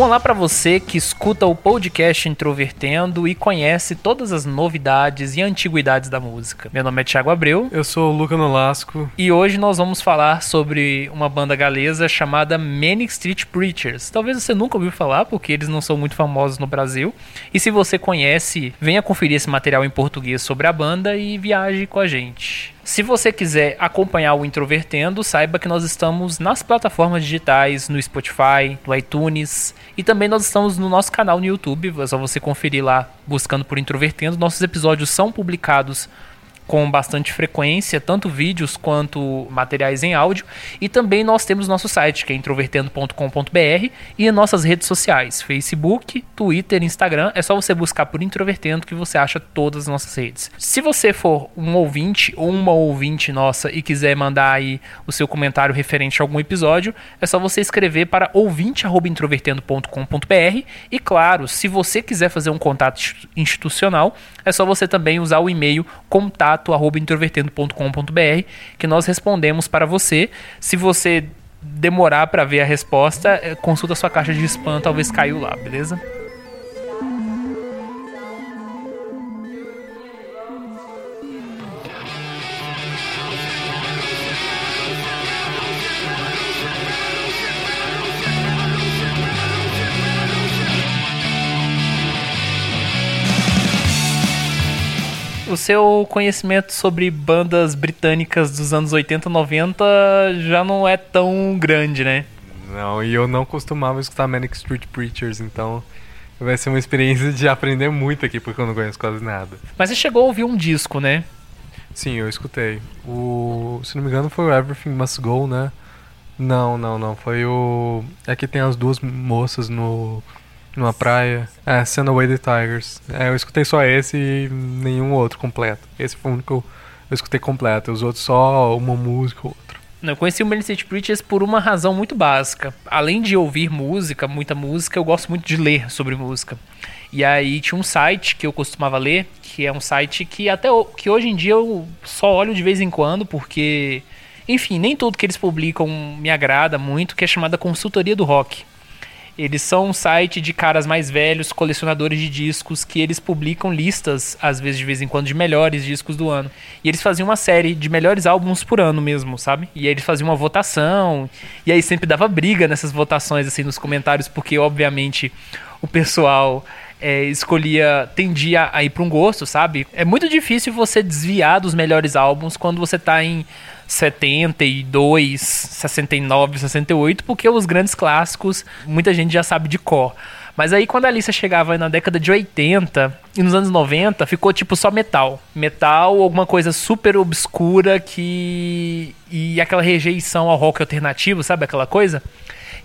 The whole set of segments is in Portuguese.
Olá para você que escuta o podcast Introvertendo e conhece todas as novidades e antiguidades da música. Meu nome é Thiago Abreu. Eu sou o Luca Nolasco. E hoje nós vamos falar sobre uma banda galesa chamada Manic Street Preachers. Talvez você nunca ouviu falar, porque eles não são muito famosos no Brasil. E se você conhece, venha conferir esse material em português sobre a banda e viaje com a gente. Se você quiser acompanhar o Introvertendo, saiba que nós estamos nas plataformas digitais, no Spotify, no iTunes e também nós estamos no nosso canal no YouTube. É só você conferir lá buscando por Introvertendo. Nossos episódios são publicados com bastante frequência, tanto vídeos quanto materiais em áudio. E também nós temos nosso site, que é introvertendo.com.br, e nossas redes sociais: Facebook, Twitter, Instagram. É só você buscar por Introvertendo que você acha todas as nossas redes. Se você for um ouvinte ou uma ouvinte nossa e quiser mandar aí o seu comentário referente a algum episódio, é só você escrever para ouvinte@introvertendo.com.br. E claro, se você quiser fazer um contato institucional, é só você também usar o e-mail contato contato@introvertendo.com.br que nós respondemos para você. Se você demorar para ver a resposta, é, consulta sua caixa de spam, talvez caiu lá, beleza? Seu conhecimento sobre bandas britânicas dos anos 80, 90 já não é tão grande, né? Não, e eu não costumava escutar Manic Street Preachers, então vai ser uma experiência de aprender muito aqui, porque eu não conheço quase nada. Mas você chegou a ouvir um disco, né? Sim, eu escutei. O, se não me engano, foi o Everything Must Go, né? Não, não, não. Foi o. É que tem as duas moças no numa praia. É, Send Away the Tigers. É, eu escutei só esse e nenhum outro completo. Esse foi o único que eu, escutei completo. Os outros só uma música ou outra. Eu conheci o Many City Preachers por uma razão muito básica. Além de ouvir música, muita música, eu gosto muito de ler sobre música. E aí tinha um site que eu costumava ler, que é um site que até que hoje em dia eu só olho de vez em quando, porque, enfim, nem tudo que eles publicam me agrada muito, que é chamada Consultoria do Rock. Eles são um site de caras mais velhos, colecionadores de discos, que eles publicam listas, às vezes de vez em quando, de melhores discos do ano. E eles faziam uma série de melhores álbuns por ano mesmo, sabe? E aí eles faziam uma votação, e aí sempre dava briga nessas votações, assim, nos comentários, porque, obviamente, o pessoal é, escolhia, tendia a ir para um gosto, sabe? É muito difícil você desviar dos melhores álbuns quando você tá em 72, 69, 68, porque os grandes clássicos muita gente já sabe de cor. Mas aí quando a lista chegava na década de 80 e nos anos 90, ficou tipo só metal. Metal, alguma coisa super obscura que. e aquela rejeição ao rock alternativo, sabe aquela coisa?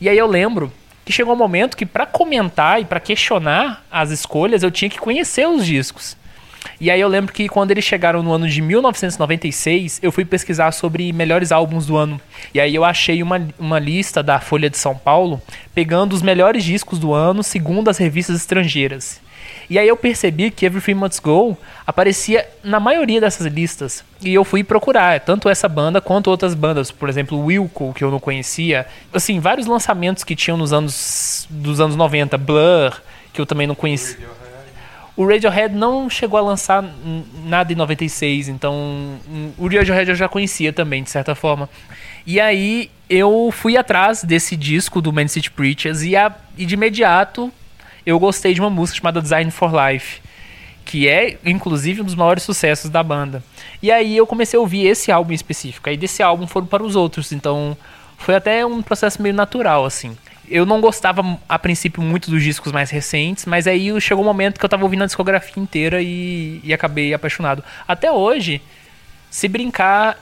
E aí eu lembro que chegou um momento que para comentar e para questionar as escolhas eu tinha que conhecer os discos. E aí eu lembro que quando eles chegaram no ano de 1996, eu fui pesquisar sobre melhores álbuns do ano. E aí eu achei uma, uma lista da Folha de São Paulo, pegando os melhores discos do ano segundo as revistas estrangeiras. E aí eu percebi que Everything Must Go aparecia na maioria dessas listas. E eu fui procurar, tanto essa banda quanto outras bandas, por exemplo, Wilco, que eu não conhecia. Assim, vários lançamentos que tinham nos anos dos anos 90, Blur, que eu também não conhecia. O Radiohead não chegou a lançar nada em 96, então o Radiohead eu já conhecia também, de certa forma. E aí eu fui atrás desse disco do Man City Preachers e, a, e de imediato eu gostei de uma música chamada Design for Life, que é inclusive um dos maiores sucessos da banda. E aí eu comecei a ouvir esse álbum em específico. Aí desse álbum foram para os outros, então foi até um processo meio natural assim eu não gostava a princípio muito dos discos mais recentes, mas aí chegou um momento que eu tava ouvindo a discografia inteira e, e acabei apaixonado. Até hoje, se brincar,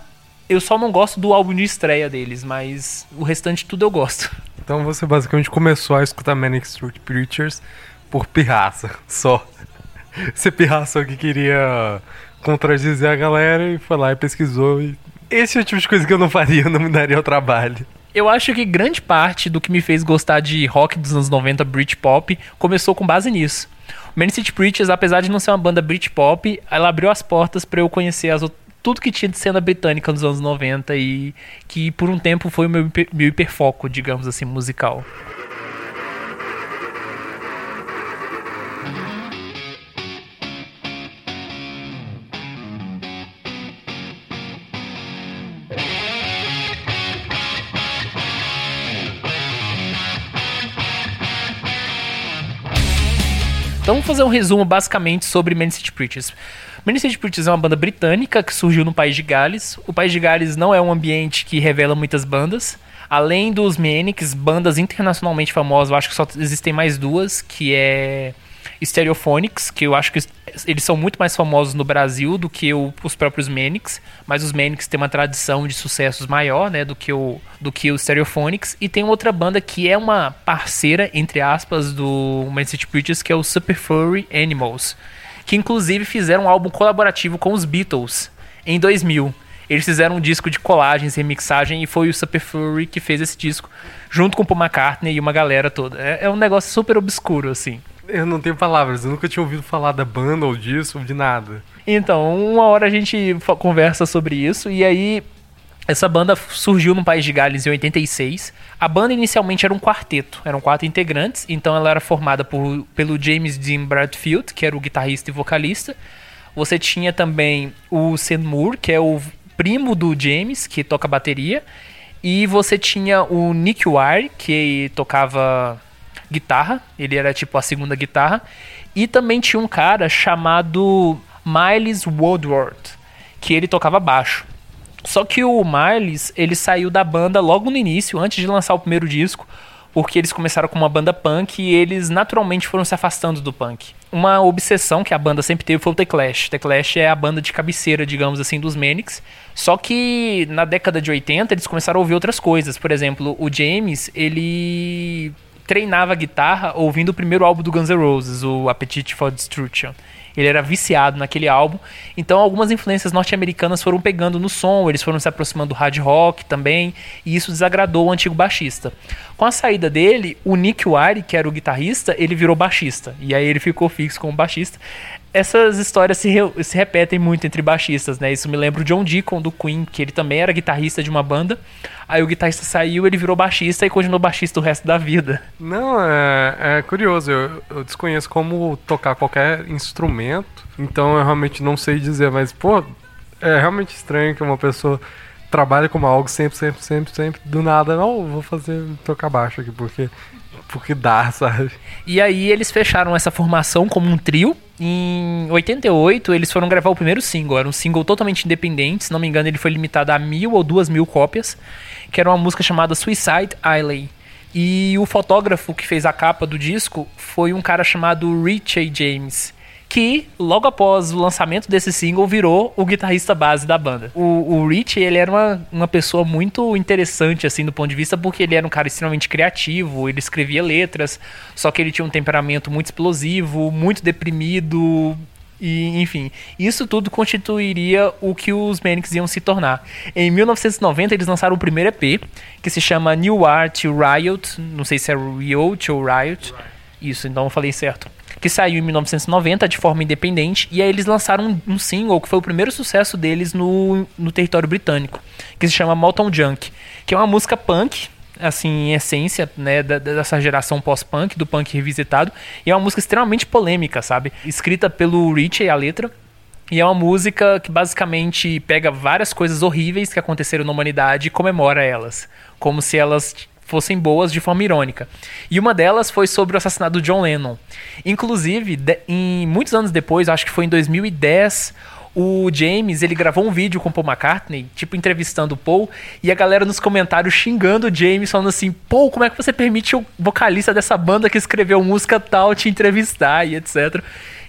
eu só não gosto do álbum de estreia deles, mas o restante tudo eu gosto. Então você basicamente começou a escutar Manic Street Preachers por pirraça, só. Você pirraça que queria contradizer a galera e foi lá e pesquisou. E... Esse é o tipo de coisa que eu não faria, não me daria o trabalho. Eu acho que grande parte do que me fez gostar de rock dos anos 90, Britpop, começou com base nisso. Man City Preachers, apesar de não ser uma banda Britpop, ela abriu as portas para eu conhecer as tudo que tinha de cena britânica nos anos 90 e que por um tempo foi o meu, meu hiperfoco, digamos assim, musical. Então vamos fazer um resumo basicamente sobre Man City Preachers. Man City Preachers é uma banda britânica que surgiu no País de Gales. O País de Gales não é um ambiente que revela muitas bandas. Além dos Manics, bandas internacionalmente famosas, eu acho que só existem mais duas, que é Stereophonics, que eu acho que eles são muito mais famosos no Brasil do que o, os próprios Manics, mas os Manics têm uma tradição de sucessos maior, né, do que o do que o Stereophonics, e tem outra banda que é uma parceira entre aspas do Man City Preachers, que é o Super Furry Animals, que inclusive fizeram um álbum colaborativo com os Beatles em 2000. Eles fizeram um disco de colagens, remixagem, e foi o Super Furry que fez esse disco, junto com o Paul McCartney e uma galera toda. É, é um negócio super obscuro, assim. Eu não tenho palavras, eu nunca tinha ouvido falar da banda ou disso, ou de nada. Então, uma hora a gente conversa sobre isso, e aí essa banda surgiu no País de Gales em 86. A banda inicialmente era um quarteto, eram quatro integrantes, então ela era formada por, pelo James Dean Bradfield, que era o guitarrista e vocalista. Você tinha também o Sen Moore, que é o primo do James, que toca bateria. E você tinha o Nick Wire, que tocava guitarra, ele era tipo a segunda guitarra, e também tinha um cara chamado Miles Woodward, que ele tocava baixo. Só que o Miles, ele saiu da banda logo no início, antes de lançar o primeiro disco, porque eles começaram com uma banda punk e eles naturalmente foram se afastando do punk. Uma obsessão que a banda sempre teve foi o The Clash. The Clash é a banda de cabeceira, digamos assim, dos Manics. Só que na década de 80 eles começaram a ouvir outras coisas. Por exemplo, o James, ele treinava guitarra ouvindo o primeiro álbum do Guns N' Roses, o Appetite for Destruction. Ele era viciado naquele álbum. Então algumas influências norte-americanas foram pegando no som, eles foram se aproximando do hard rock também, e isso desagradou o antigo baixista. Com a saída dele, o Nick Wire, que era o guitarrista, ele virou baixista. E aí ele ficou fixo como baixista essas histórias se, re se repetem muito entre baixistas, né? Isso me lembra o John Deacon do Queen, que ele também era guitarrista de uma banda. Aí o guitarrista saiu, ele virou baixista e continuou baixista o resto da vida. Não, é, é curioso. Eu, eu desconheço como tocar qualquer instrumento, então eu realmente não sei dizer, mas, pô, é realmente estranho que uma pessoa trabalhe com algo sempre, sempre, sempre, sempre, do nada, não, vou fazer tocar baixo aqui, porque porque dá, sabe? E aí eles fecharam essa formação como um trio. Em 88 eles foram gravar o primeiro single. Era um single totalmente independente. Se não me engano, ele foi limitado a mil ou duas mil cópias. Que era uma música chamada Suicide Island. E o fotógrafo que fez a capa do disco foi um cara chamado Richie James que logo após o lançamento desse single virou o guitarrista base da banda. O, o Rich, ele era uma, uma pessoa muito interessante, assim, do ponto de vista, porque ele era um cara extremamente criativo, ele escrevia letras, só que ele tinha um temperamento muito explosivo, muito deprimido, e, enfim, isso tudo constituiria o que os Manics iam se tornar. Em 1990, eles lançaram o primeiro EP, que se chama New Art Riot. Não sei se é Riot ou Riot. Isso, então eu falei certo que saiu em 1990 de forma independente, e aí eles lançaram um, um single que foi o primeiro sucesso deles no, no território britânico, que se chama Molton Junk, que é uma música punk, assim, em essência, né, dessa geração pós-punk, do punk revisitado, e é uma música extremamente polêmica, sabe? Escrita pelo Richie, a letra, e é uma música que basicamente pega várias coisas horríveis que aconteceram na humanidade e comemora elas, como se elas fossem boas de forma irônica. E uma delas foi sobre o assassinato do John Lennon. Inclusive, de, em muitos anos depois, acho que foi em 2010, o James, ele gravou um vídeo com o Paul McCartney, tipo entrevistando o Paul, e a galera nos comentários xingando o James, falando assim: "Paul, como é que você permite o vocalista dessa banda que escreveu música tal te entrevistar e etc".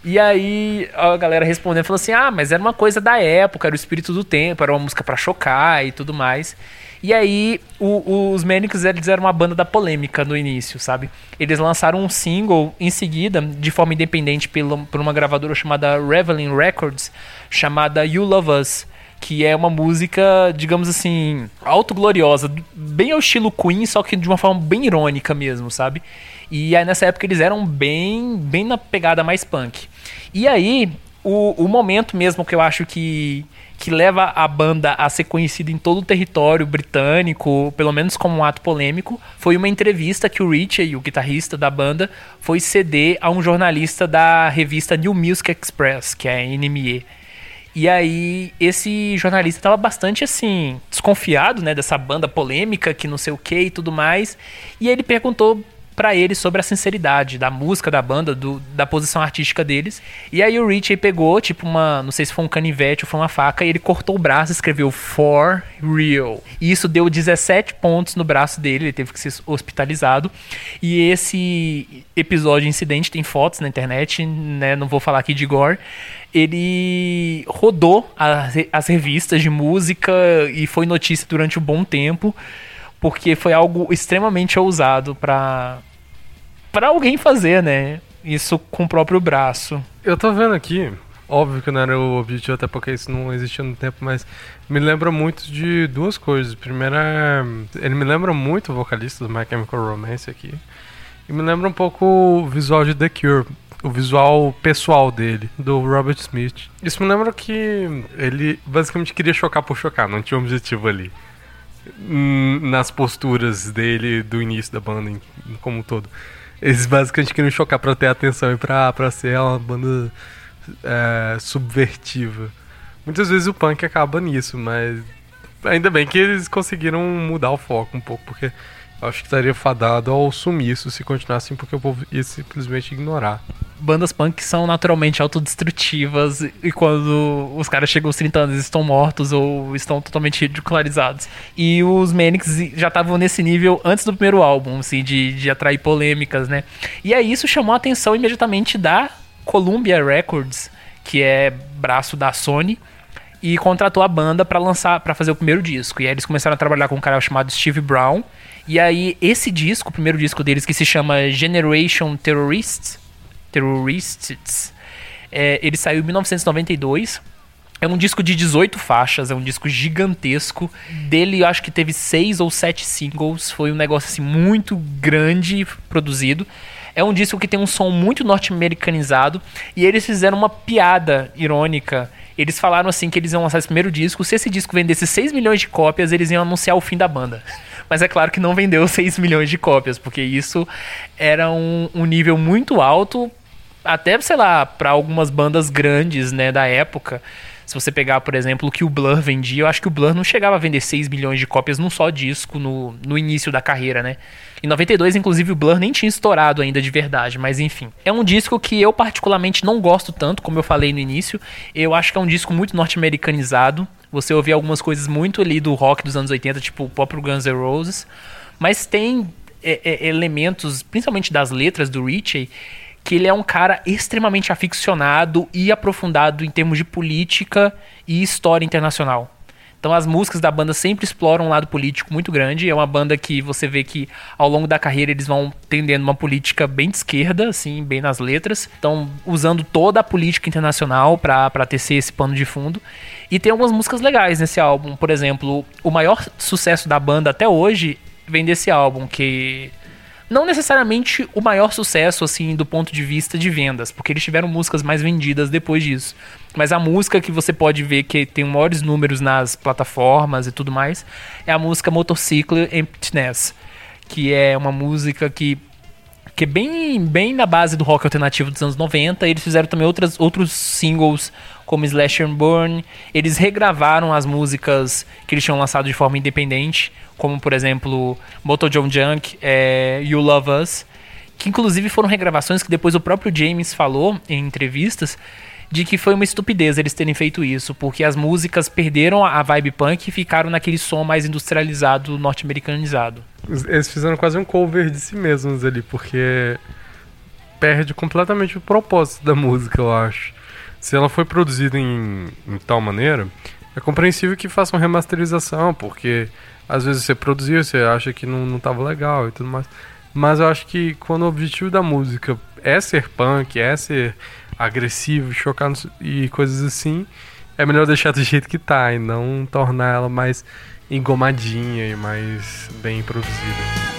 E aí a galera respondendo falou assim: "Ah, mas era uma coisa da época, era o espírito do tempo, era uma música para chocar e tudo mais". E aí, o, os Manics eles eram uma banda da polêmica no início, sabe? Eles lançaram um single em seguida, de forma independente, pela, por uma gravadora chamada Reveling Records, chamada You Love Us, que é uma música, digamos assim, autogloriosa, bem ao estilo Queen, só que de uma forma bem irônica mesmo, sabe? E aí nessa época eles eram bem, bem na pegada mais punk. E aí, o, o momento mesmo que eu acho que, que leva a banda a ser conhecida em todo o território britânico, pelo menos como um ato polêmico, foi uma entrevista que o Richie, o guitarrista da banda, foi ceder a um jornalista da revista New Music Express, que é a NME. E aí, esse jornalista estava bastante assim, desconfiado, né, dessa banda polêmica, que não sei o que e tudo mais. E ele perguntou para ele sobre a sinceridade da música da banda, do, da posição artística deles. E aí o Richie pegou, tipo, uma. Não sei se foi um canivete ou foi uma faca, e ele cortou o braço e escreveu For Real. E isso deu 17 pontos no braço dele, ele teve que ser hospitalizado. E esse episódio, incidente, tem fotos na internet, né? Não vou falar aqui de gore. Ele rodou as revistas de música e foi notícia durante um bom tempo porque foi algo extremamente ousado para para alguém fazer, né? Isso com o próprio braço. Eu tô vendo aqui, óbvio que não era o objetivo, até porque isso não existia no tempo, mas me lembra muito de duas coisas. Primeira, ele me lembra muito o vocalista do My Chemical Romance aqui. E me lembra um pouco o visual de The Cure, o visual pessoal dele, do Robert Smith. Isso me lembra que ele basicamente queria chocar por chocar, não tinha um objetivo ali. Hum, nas posturas dele do início da banda como um todo. Eles basicamente queriam chocar pra ter atenção e pra, pra ser uma banda é, subvertiva. Muitas vezes o punk acaba nisso, mas ainda bem que eles conseguiram mudar o foco um pouco, porque acho que estaria fadado ao sumiço se continuasse assim, porque o povo ia simplesmente ignorar bandas punk são naturalmente autodestrutivas e quando os caras chegam aos 30 anos estão mortos ou estão totalmente ridicularizados. E os Manics já estavam nesse nível antes do primeiro álbum, assim, de, de atrair polêmicas, né? E aí isso chamou a atenção imediatamente da Columbia Records, que é braço da Sony, e contratou a banda para lançar, para fazer o primeiro disco. E aí eles começaram a trabalhar com um cara chamado Steve Brown. E aí esse disco, o primeiro disco deles que se chama Generation Terrorists, Terrorists. É, ele saiu em 1992. É um disco de 18 faixas, é um disco gigantesco. Dele, eu acho que teve seis ou sete singles. Foi um negócio assim muito grande produzido. É um disco que tem um som muito norte-americanizado. E eles fizeram uma piada irônica. Eles falaram assim que eles iam lançar esse primeiro disco. Se esse disco vendesse 6 milhões de cópias, eles iam anunciar o fim da banda. Mas é claro que não vendeu 6 milhões de cópias, porque isso era um, um nível muito alto até, sei lá, para algumas bandas grandes, né, da época. Se você pegar, por exemplo, o que o Blur vendia, eu acho que o Blur não chegava a vender 6 milhões de cópias num só disco no, no início da carreira, né? Em 92, inclusive, o Blur nem tinha estourado ainda de verdade, mas enfim. É um disco que eu particularmente não gosto tanto, como eu falei no início. Eu acho que é um disco muito norte-americanizado. Você ouve algumas coisas muito ali do rock dos anos 80, tipo o próprio Guns N' Roses. Mas tem é, é, elementos, principalmente das letras do Richie, que ele é um cara extremamente aficionado e aprofundado em termos de política e história internacional. Então as músicas da banda sempre exploram um lado político muito grande. É uma banda que você vê que ao longo da carreira eles vão tendendo uma política bem de esquerda, assim, bem nas letras. Estão usando toda a política internacional para tecer esse pano de fundo. E tem algumas músicas legais nesse álbum. Por exemplo, o maior sucesso da banda até hoje vem desse álbum, que não necessariamente o maior sucesso, assim, do ponto de vista de vendas, porque eles tiveram músicas mais vendidas depois disso. Mas a música que você pode ver que tem maiores números nas plataformas e tudo mais é a música Motorcycle Emptiness, que é uma música que que é bem, bem na base do rock alternativo dos anos 90. Eles fizeram também outras, outros singles como Slash and Burn. Eles regravaram as músicas que eles tinham lançado de forma independente, como por exemplo Moto John Junk, é, You Love Us, que inclusive foram regravações que depois o próprio James falou em entrevistas de que foi uma estupidez eles terem feito isso, porque as músicas perderam a vibe punk e ficaram naquele som mais industrializado, norte-americanizado. Eles fizeram quase um cover de si mesmos ali, porque perde completamente o propósito da música, eu acho se ela foi produzida em, em tal maneira, é compreensível que faça uma remasterização, porque às vezes você produziu, você acha que não, não tava legal e tudo mais. Mas eu acho que quando o objetivo da música é ser punk, é ser agressivo, chocar e coisas assim, é melhor deixar do jeito que tá e não tornar ela mais engomadinha e mais bem produzida.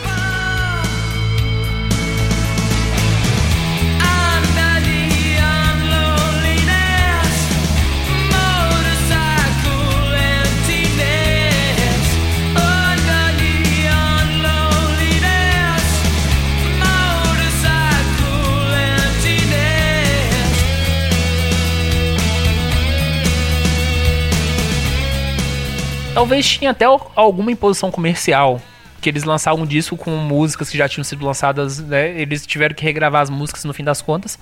Talvez tinha até alguma imposição comercial. Que eles lançaram um disco com músicas que já tinham sido lançadas, né? Eles tiveram que regravar as músicas no fim das contas.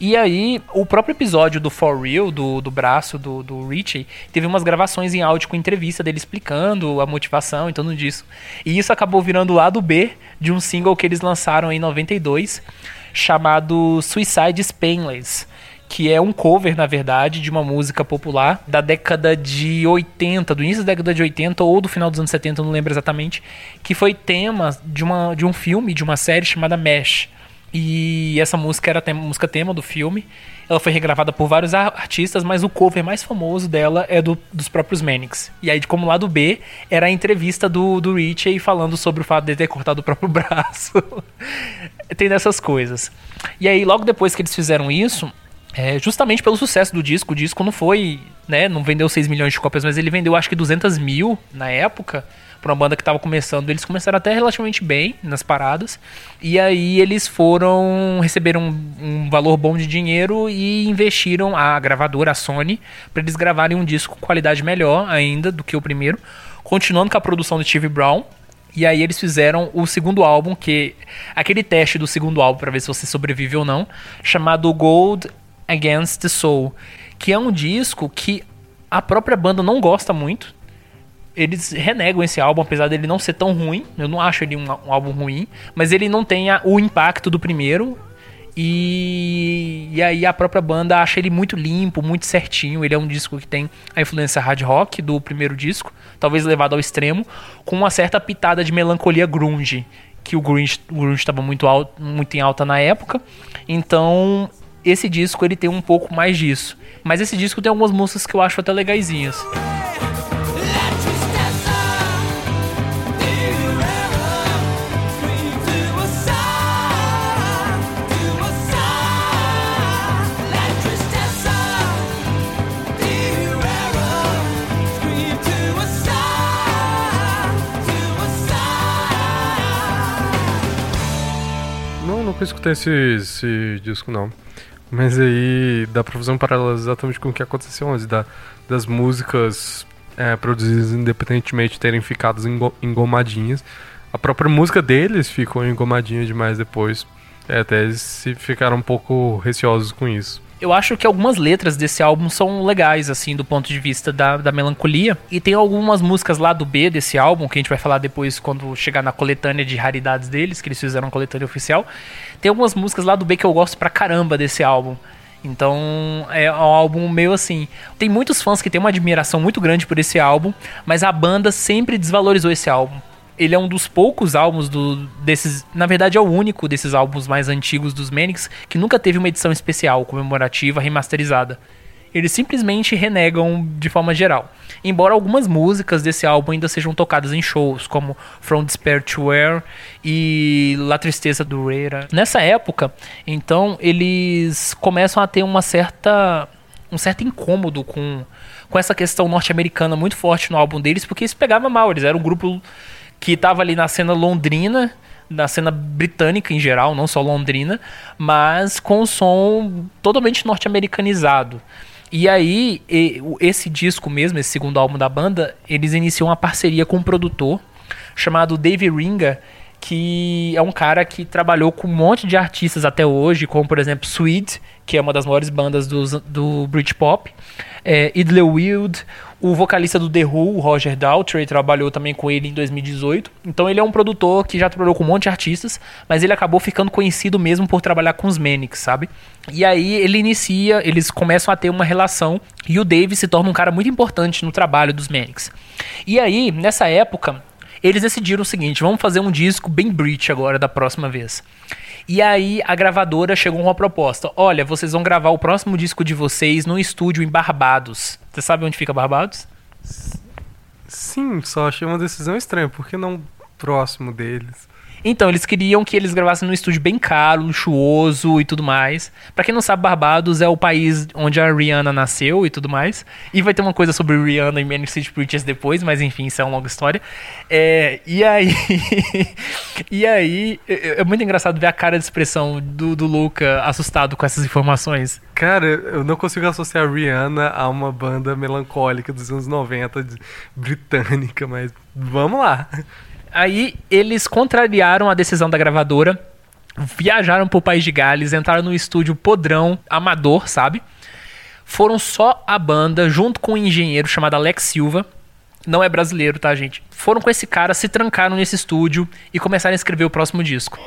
E aí, o próprio episódio do For Real, do, do braço do, do Richie, teve umas gravações em áudio com entrevista dele explicando a motivação e tudo disso. E isso acabou virando o lado B de um single que eles lançaram em 92, chamado Suicide Painless que é um cover, na verdade, de uma música popular da década de 80, do início da década de 80 ou do final dos anos 70, não lembro exatamente, que foi tema de, uma, de um filme, de uma série chamada Mesh. E essa música era a música tema do filme. Ela foi regravada por vários artistas, mas o cover mais famoso dela é do, dos próprios Manics. E aí, como lado B, era a entrevista do, do Richie falando sobre o fato de ter cortado o próprio braço. Tem dessas coisas. E aí, logo depois que eles fizeram isso, é, justamente pelo sucesso do disco. O disco não foi, né, não vendeu 6 milhões de cópias, mas ele vendeu acho que 200 mil na época. Pra uma banda que estava começando, eles começaram até relativamente bem nas paradas. E aí eles foram. receberam um, um valor bom de dinheiro e investiram a gravadora, a Sony, para eles gravarem um disco com qualidade melhor ainda do que o primeiro. Continuando com a produção do Steve Brown, e aí eles fizeram o segundo álbum, que aquele teste do segundo álbum para ver se você sobrevive ou não, chamado Gold Against the Soul, que é um disco que a própria banda não gosta muito. Eles renegam esse álbum, apesar dele não ser tão ruim. Eu não acho ele um, um álbum ruim, mas ele não tem a, o impacto do primeiro. E, e aí a própria banda acha ele muito limpo, muito certinho. Ele é um disco que tem a influência hard rock do primeiro disco, talvez levado ao extremo, com uma certa pitada de melancolia grunge, que o grunge estava muito, muito em alta na época. Então esse disco ele tem um pouco mais disso. Mas esse disco tem algumas músicas que eu acho até legaisinhas. Não, nunca escutei esse, esse disco não. Mas aí dá pra fazer um paralelo exatamente com o que aconteceu antes, da, das músicas é, produzidas independentemente terem ficado engomadinhas. A própria música deles ficou engomadinha demais depois. É, até eles ficaram um pouco receosos com isso eu acho que algumas letras desse álbum são legais, assim, do ponto de vista da, da melancolia. E tem algumas músicas lá do B desse álbum, que a gente vai falar depois quando chegar na coletânea de raridades deles, que eles fizeram a coletânea oficial. Tem algumas músicas lá do B que eu gosto pra caramba desse álbum. Então é um álbum meio assim. Tem muitos fãs que têm uma admiração muito grande por esse álbum, mas a banda sempre desvalorizou esse álbum ele é um dos poucos álbuns do, desses. Na verdade, é o único desses álbuns mais antigos dos Manics que nunca teve uma edição especial, comemorativa, remasterizada. Eles simplesmente renegam de forma geral. Embora algumas músicas desse álbum ainda sejam tocadas em shows, como From Despair to Where e La Tristeza do Reira. Nessa época, então, eles começam a ter uma certa um certo incômodo com, com essa questão norte-americana muito forte no álbum deles, porque isso pegava mal. Eles eram um grupo que estava ali na cena londrina, na cena britânica em geral, não só londrina, mas com o som totalmente norte-americanizado. E aí, esse disco mesmo, esse segundo álbum da banda, eles iniciam uma parceria com um produtor chamado Dave Ringa, que é um cara que trabalhou com um monte de artistas até hoje, como por exemplo Sweet, que é uma das maiores bandas do, do Britpop, é, Idle Wild, o vocalista do The Who, o Roger Daltrey, trabalhou também com ele em 2018. Então ele é um produtor que já trabalhou com um monte de artistas, mas ele acabou ficando conhecido mesmo por trabalhar com os Manics, sabe? E aí ele inicia, eles começam a ter uma relação e o Dave se torna um cara muito importante no trabalho dos Manics. E aí, nessa época, eles decidiram o seguinte: vamos fazer um disco bem Brit agora da próxima vez. E aí a gravadora chegou com uma proposta: olha, vocês vão gravar o próximo disco de vocês num estúdio em Barbados. Você sabe onde fica Barbados? Sim, só achei uma decisão estranha, por que não próximo deles? Então, eles queriam que eles gravassem num estúdio bem caro, luxuoso e tudo mais. Pra quem não sabe, Barbados é o país onde a Rihanna nasceu e tudo mais. E vai ter uma coisa sobre Rihanna e Manic City Preachers depois, mas enfim, isso é uma longa história. É, e aí. e aí. É, é muito engraçado ver a cara de expressão do, do Luca assustado com essas informações. Cara, eu não consigo associar a Rihanna a uma banda melancólica dos anos 90 de- britânica, mas vamos lá. Aí eles contrariaram a decisão da gravadora, viajaram pro país de Gales, entraram no estúdio podrão, amador, sabe? Foram só a banda, junto com um engenheiro chamado Alex Silva. Não é brasileiro, tá, gente? Foram com esse cara, se trancaram nesse estúdio e começaram a escrever o próximo disco.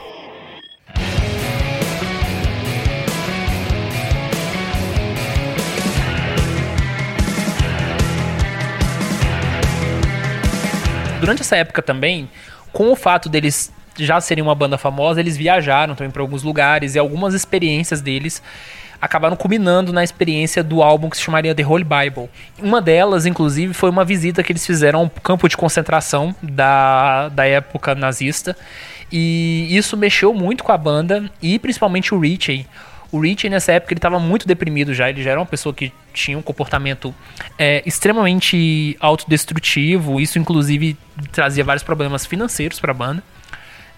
Durante essa época também, com o fato deles já serem uma banda famosa, eles viajaram também para alguns lugares e algumas experiências deles acabaram culminando na experiência do álbum que se chamaria The Holy Bible. Uma delas, inclusive, foi uma visita que eles fizeram a um campo de concentração da, da época nazista. E isso mexeu muito com a banda e principalmente o Ritchie. O Ritchie, nessa época, ele estava muito deprimido já. Ele já era uma pessoa que tinha um comportamento é, extremamente autodestrutivo. Isso, inclusive, trazia vários problemas financeiros para a banda.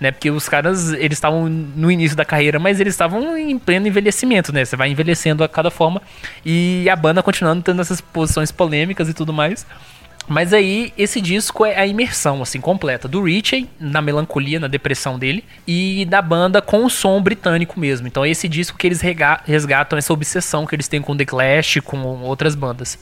Né? Porque os caras, eles estavam no início da carreira, mas eles estavam em pleno envelhecimento, né? Você vai envelhecendo a cada forma. E a banda continuando tendo essas posições polêmicas e tudo mais. Mas aí, esse disco é a imersão, assim, completa. Do Ritchie, na melancolia, na depressão dele. E da banda com o som britânico mesmo. Então é esse disco que eles resgatam essa obsessão que eles têm com The Clash, com outras bandas.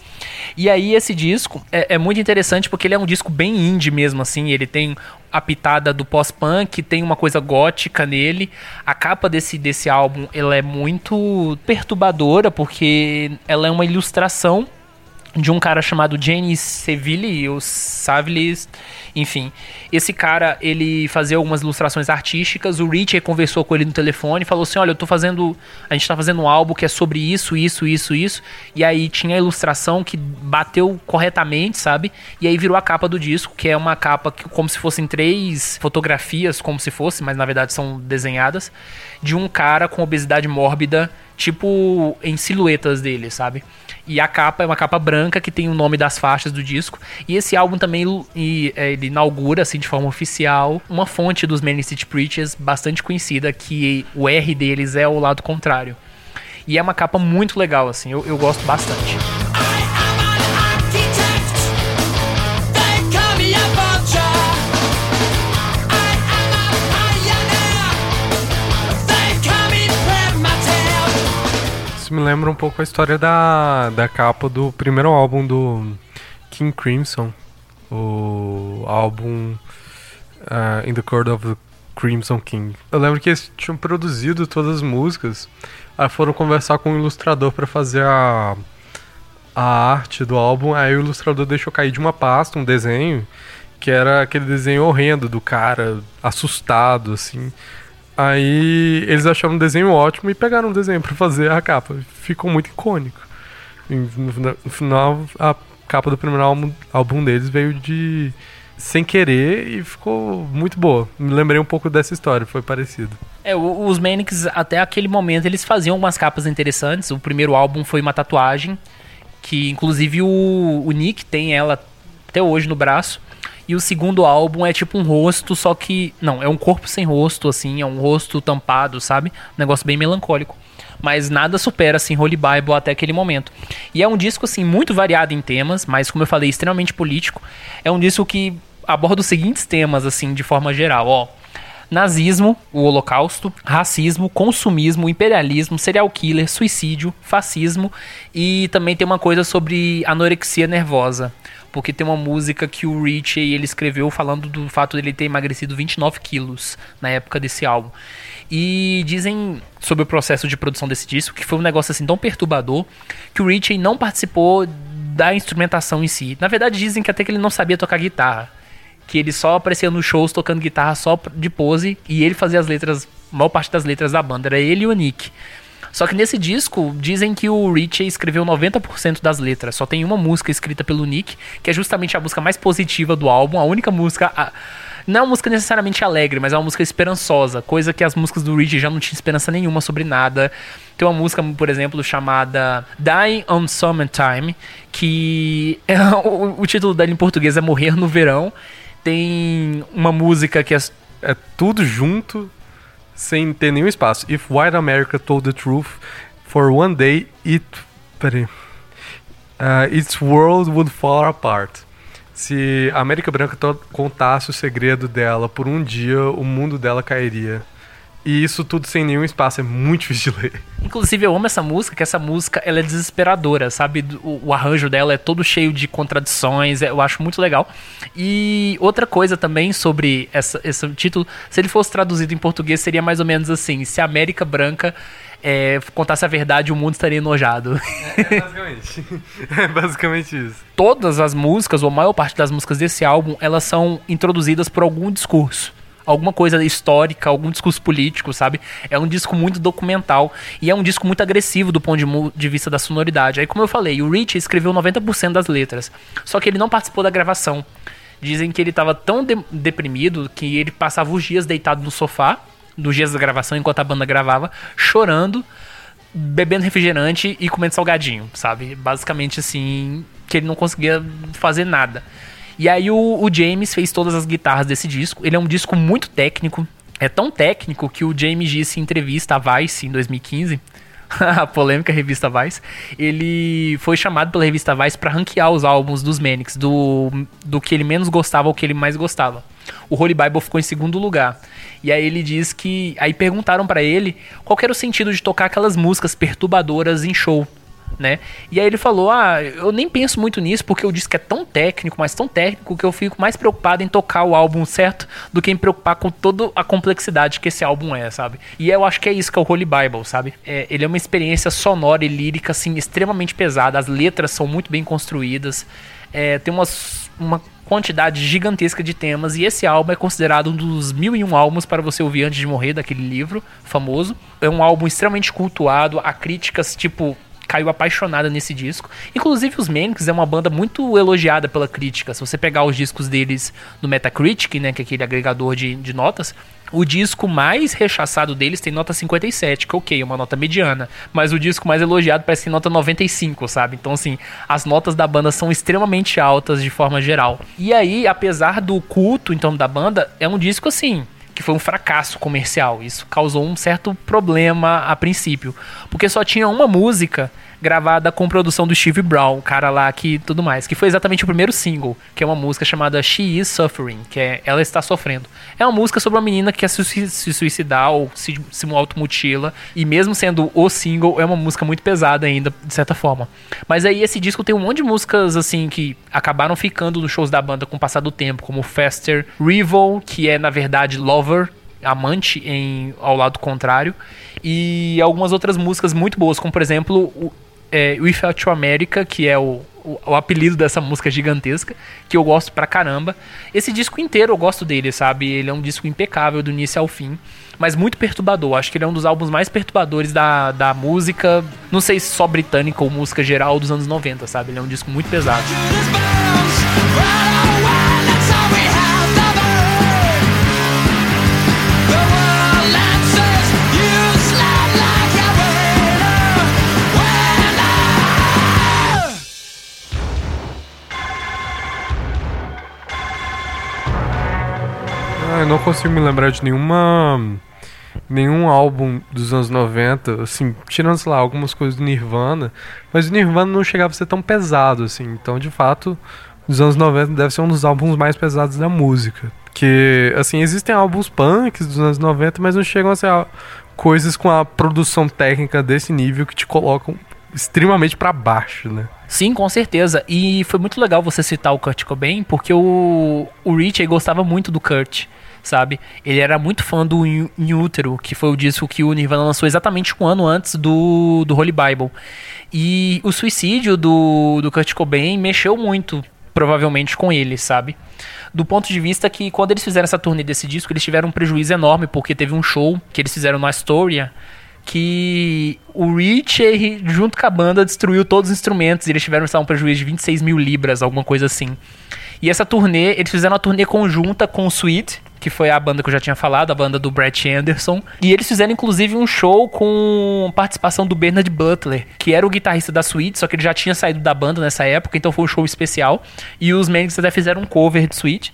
E aí, esse disco é, é muito interessante porque ele é um disco bem indie mesmo, assim. Ele tem a pitada do pós-punk, tem uma coisa gótica nele. A capa desse, desse álbum, ela é muito perturbadora porque ela é uma ilustração de um cara chamado Jenny Seville, ou Saville, enfim. Esse cara, ele fazia algumas ilustrações artísticas, o Richie conversou com ele no telefone falou assim, olha, eu tô fazendo, a gente tá fazendo um álbum que é sobre isso, isso, isso, isso, e aí tinha a ilustração que bateu corretamente, sabe? E aí virou a capa do disco, que é uma capa que, como se fossem três fotografias, como se fosse, mas na verdade são desenhadas, de um cara com obesidade mórbida, tipo em silhuetas dele, sabe? E a capa é uma capa branca que tem o nome das faixas do disco. E esse álbum também é, ele inaugura, assim, de forma oficial, uma fonte dos Manic City Preachers bastante conhecida, que o R deles é o lado contrário. E é uma capa muito legal, assim, eu, eu gosto bastante. Isso me lembra um pouco a história da, da capa do primeiro álbum do King Crimson. O álbum uh, In the Court of the Crimson King. Eu lembro que eles tinham produzido todas as músicas. Aí foram conversar com o ilustrador para fazer a, a arte do álbum. Aí o ilustrador deixou cair de uma pasta um desenho que era aquele desenho horrendo do cara assustado assim. Aí eles acharam um desenho ótimo e pegaram o desenho pra fazer a capa. Ficou muito icônico. E no, fina- no final, a capa do primeiro álbum, álbum deles veio de sem querer e ficou muito boa. Me lembrei um pouco dessa história, foi parecido. É, os Manics, até aquele momento, eles faziam umas capas interessantes. O primeiro álbum foi uma tatuagem, que inclusive o, o Nick tem ela até hoje no braço. E o segundo álbum é tipo um rosto, só que. Não, é um corpo sem rosto, assim, é um rosto tampado, sabe? Um negócio bem melancólico. Mas nada supera, assim, Holy Bible até aquele momento. E é um disco, assim, muito variado em temas, mas, como eu falei, extremamente político. É um disco que aborda os seguintes temas, assim, de forma geral, ó nazismo, o holocausto, racismo, consumismo, imperialismo, serial killer, suicídio, fascismo e também tem uma coisa sobre anorexia nervosa. Porque tem uma música que o Richie ele escreveu falando do fato dele ter emagrecido 29 quilos na época desse álbum. E dizem sobre o processo de produção desse disco que foi um negócio assim tão perturbador que o Richie não participou da instrumentação em si. Na verdade, dizem que até que ele não sabia tocar guitarra que ele só aparecia nos shows tocando guitarra só de pose e ele fazia as letras A maior parte das letras da banda era ele e o Nick. Só que nesse disco, dizem que o Richie escreveu 90% das letras. Só tem uma música escrita pelo Nick, que é justamente a música mais positiva do álbum. A única música. a- não é uma música necessariamente alegre, mas é uma música esperançosa. Coisa que as músicas do Richie já não tinham esperança nenhuma sobre nada. Tem uma música, por exemplo, chamada Dying on Summertime, que é, o, o título dela em português é Morrer no Verão. Tem uma música que é É tudo junto, sem ter nenhum espaço. If White America told the truth, for one day it. Peraí. Uh, its world would fall apart. Se a América Branca contasse o segredo dela por um dia, o mundo dela cairia. E isso tudo sem nenhum espaço, é muito difícil de ler. Inclusive, eu amo essa música, que essa música ela é desesperadora, sabe? O, o arranjo dela é todo cheio de contradições, é- eu acho muito legal. E outra coisa também sobre essa, esse título, se ele fosse traduzido em português, seria mais ou menos assim: se a América Branca é, contasse a verdade, o mundo estaria enojado. É basicamente. é basicamente isso. Todas as músicas, ou a maior parte das músicas desse álbum, elas são introduzidas por algum discurso. Alguma coisa histórica, algum discurso político, sabe? É um disco muito documental e é um disco muito agressivo do ponto de, de vista da sonoridade. Aí, como eu falei, o Rich escreveu 90% das letras, só que ele não participou da gravação. Dizem que ele estava tão de- deprimido que ele passava os dias deitado no sofá, nos dias da gravação, enquanto a banda gravava, chorando, bebendo refrigerante e comendo salgadinho, sabe? Basicamente assim, que ele não conseguia fazer nada. E aí o, o James fez todas as guitarras desse disco. Ele é um disco muito técnico. É tão técnico que o James disse em entrevista à Vice em 2015, a polêmica revista Vice, ele foi chamado pela revista Vice para ranquear os álbuns dos Manics, do, do que ele menos gostava ao que ele mais gostava. O Holy Bible ficou em segundo lugar. E aí ele diz que. Aí perguntaram para ele qual era o sentido de tocar aquelas músicas perturbadoras em show. Né? E aí ele falou: Ah, eu nem penso muito nisso porque o disco é tão técnico, mas tão técnico que eu fico mais preocupado em tocar o álbum certo do que em preocupar com toda a complexidade que esse álbum é, sabe? E eu acho que é isso que é o Holy Bible, sabe? É, ele é uma experiência sonora e lírica, assim, extremamente pesada. As letras são muito bem construídas. É, tem umas, uma quantidade gigantesca de temas e esse álbum é considerado um dos mil e um álbuns para você ouvir antes de morrer daquele livro famoso. É um álbum extremamente cultuado, há críticas tipo caiu apaixonada nesse disco. Inclusive os Manics é uma banda muito elogiada pela crítica. Se você pegar os discos deles no Metacritic, né, que é aquele agregador de, de notas, o disco mais rechaçado deles tem nota 57, que ok, é uma nota mediana. Mas o disco mais elogiado parece que tem nota 95, sabe? Então, assim, as notas da banda são extremamente altas de forma geral. E aí, apesar do culto, então, da banda, é um disco, assim, que foi um fracasso comercial. Isso causou um certo problema a princípio. Porque só tinha uma música gravada com produção do Steve Brown, o cara lá que tudo mais, que foi exatamente o primeiro single, que é uma música chamada She Is Suffering, que é Ela Está Sofrendo. É uma música sobre uma menina que quer se, sui- se suicidar ou se, se automutila, e mesmo sendo o single, é uma música muito pesada ainda, de certa forma. Mas aí esse disco tem um monte de músicas, assim, que acabaram ficando nos shows da banda com o passar do tempo, como Faster, Rival, que é, na verdade, Lover, amante em ao lado contrário e algumas outras músicas muito boas como por exemplo o é, Without You America que é o, o, o apelido dessa música gigantesca que eu gosto pra caramba. Esse disco inteiro eu gosto dele sabe? Ele é um disco impecável do início ao fim mas muito perturbador. Acho que ele é um dos álbuns mais perturbadores da, da música não sei se só britânica ou música geral dos anos 90 sabe? Ele é um disco muito pesado eu não consigo me lembrar de nenhuma. Nenhum álbum dos anos 90, assim, tirando, sei lá, algumas coisas do Nirvana, mas o Nirvana não chegava a ser tão pesado, assim, então de fato, dos anos 90 deve ser um dos álbuns mais pesados da música. Que, assim, existem álbuns punks dos anos 90, mas não chegam a ser coisas com a produção técnica desse nível que te colocam extremamente pra baixo, né? Sim, com certeza. E foi muito legal você citar o Kurt Cobain, porque o, o Richie gostava muito do Kurt, sabe? Ele era muito fã do In Utero, que foi o disco que o Nirvana lançou exatamente um ano antes do, do Holy Bible. E o suicídio do, do Kurt Cobain mexeu muito provavelmente com ele, sabe? Do ponto de vista que quando eles fizeram essa turnê desse disco, eles tiveram um prejuízo enorme, porque teve um show que eles fizeram no Astoria que o Richie, junto com a banda, destruiu todos os instrumentos e eles tiveram lá, um prejuízo de 26 mil libras, alguma coisa assim. E essa turnê, eles fizeram uma turnê conjunta com o Sweet, que foi a banda que eu já tinha falado, a banda do Brett Anderson. E eles fizeram inclusive um show com participação do Bernard Butler, que era o guitarrista da Sweet, só que ele já tinha saído da banda nessa época, então foi um show especial. E os Manics até fizeram um cover de Sweet.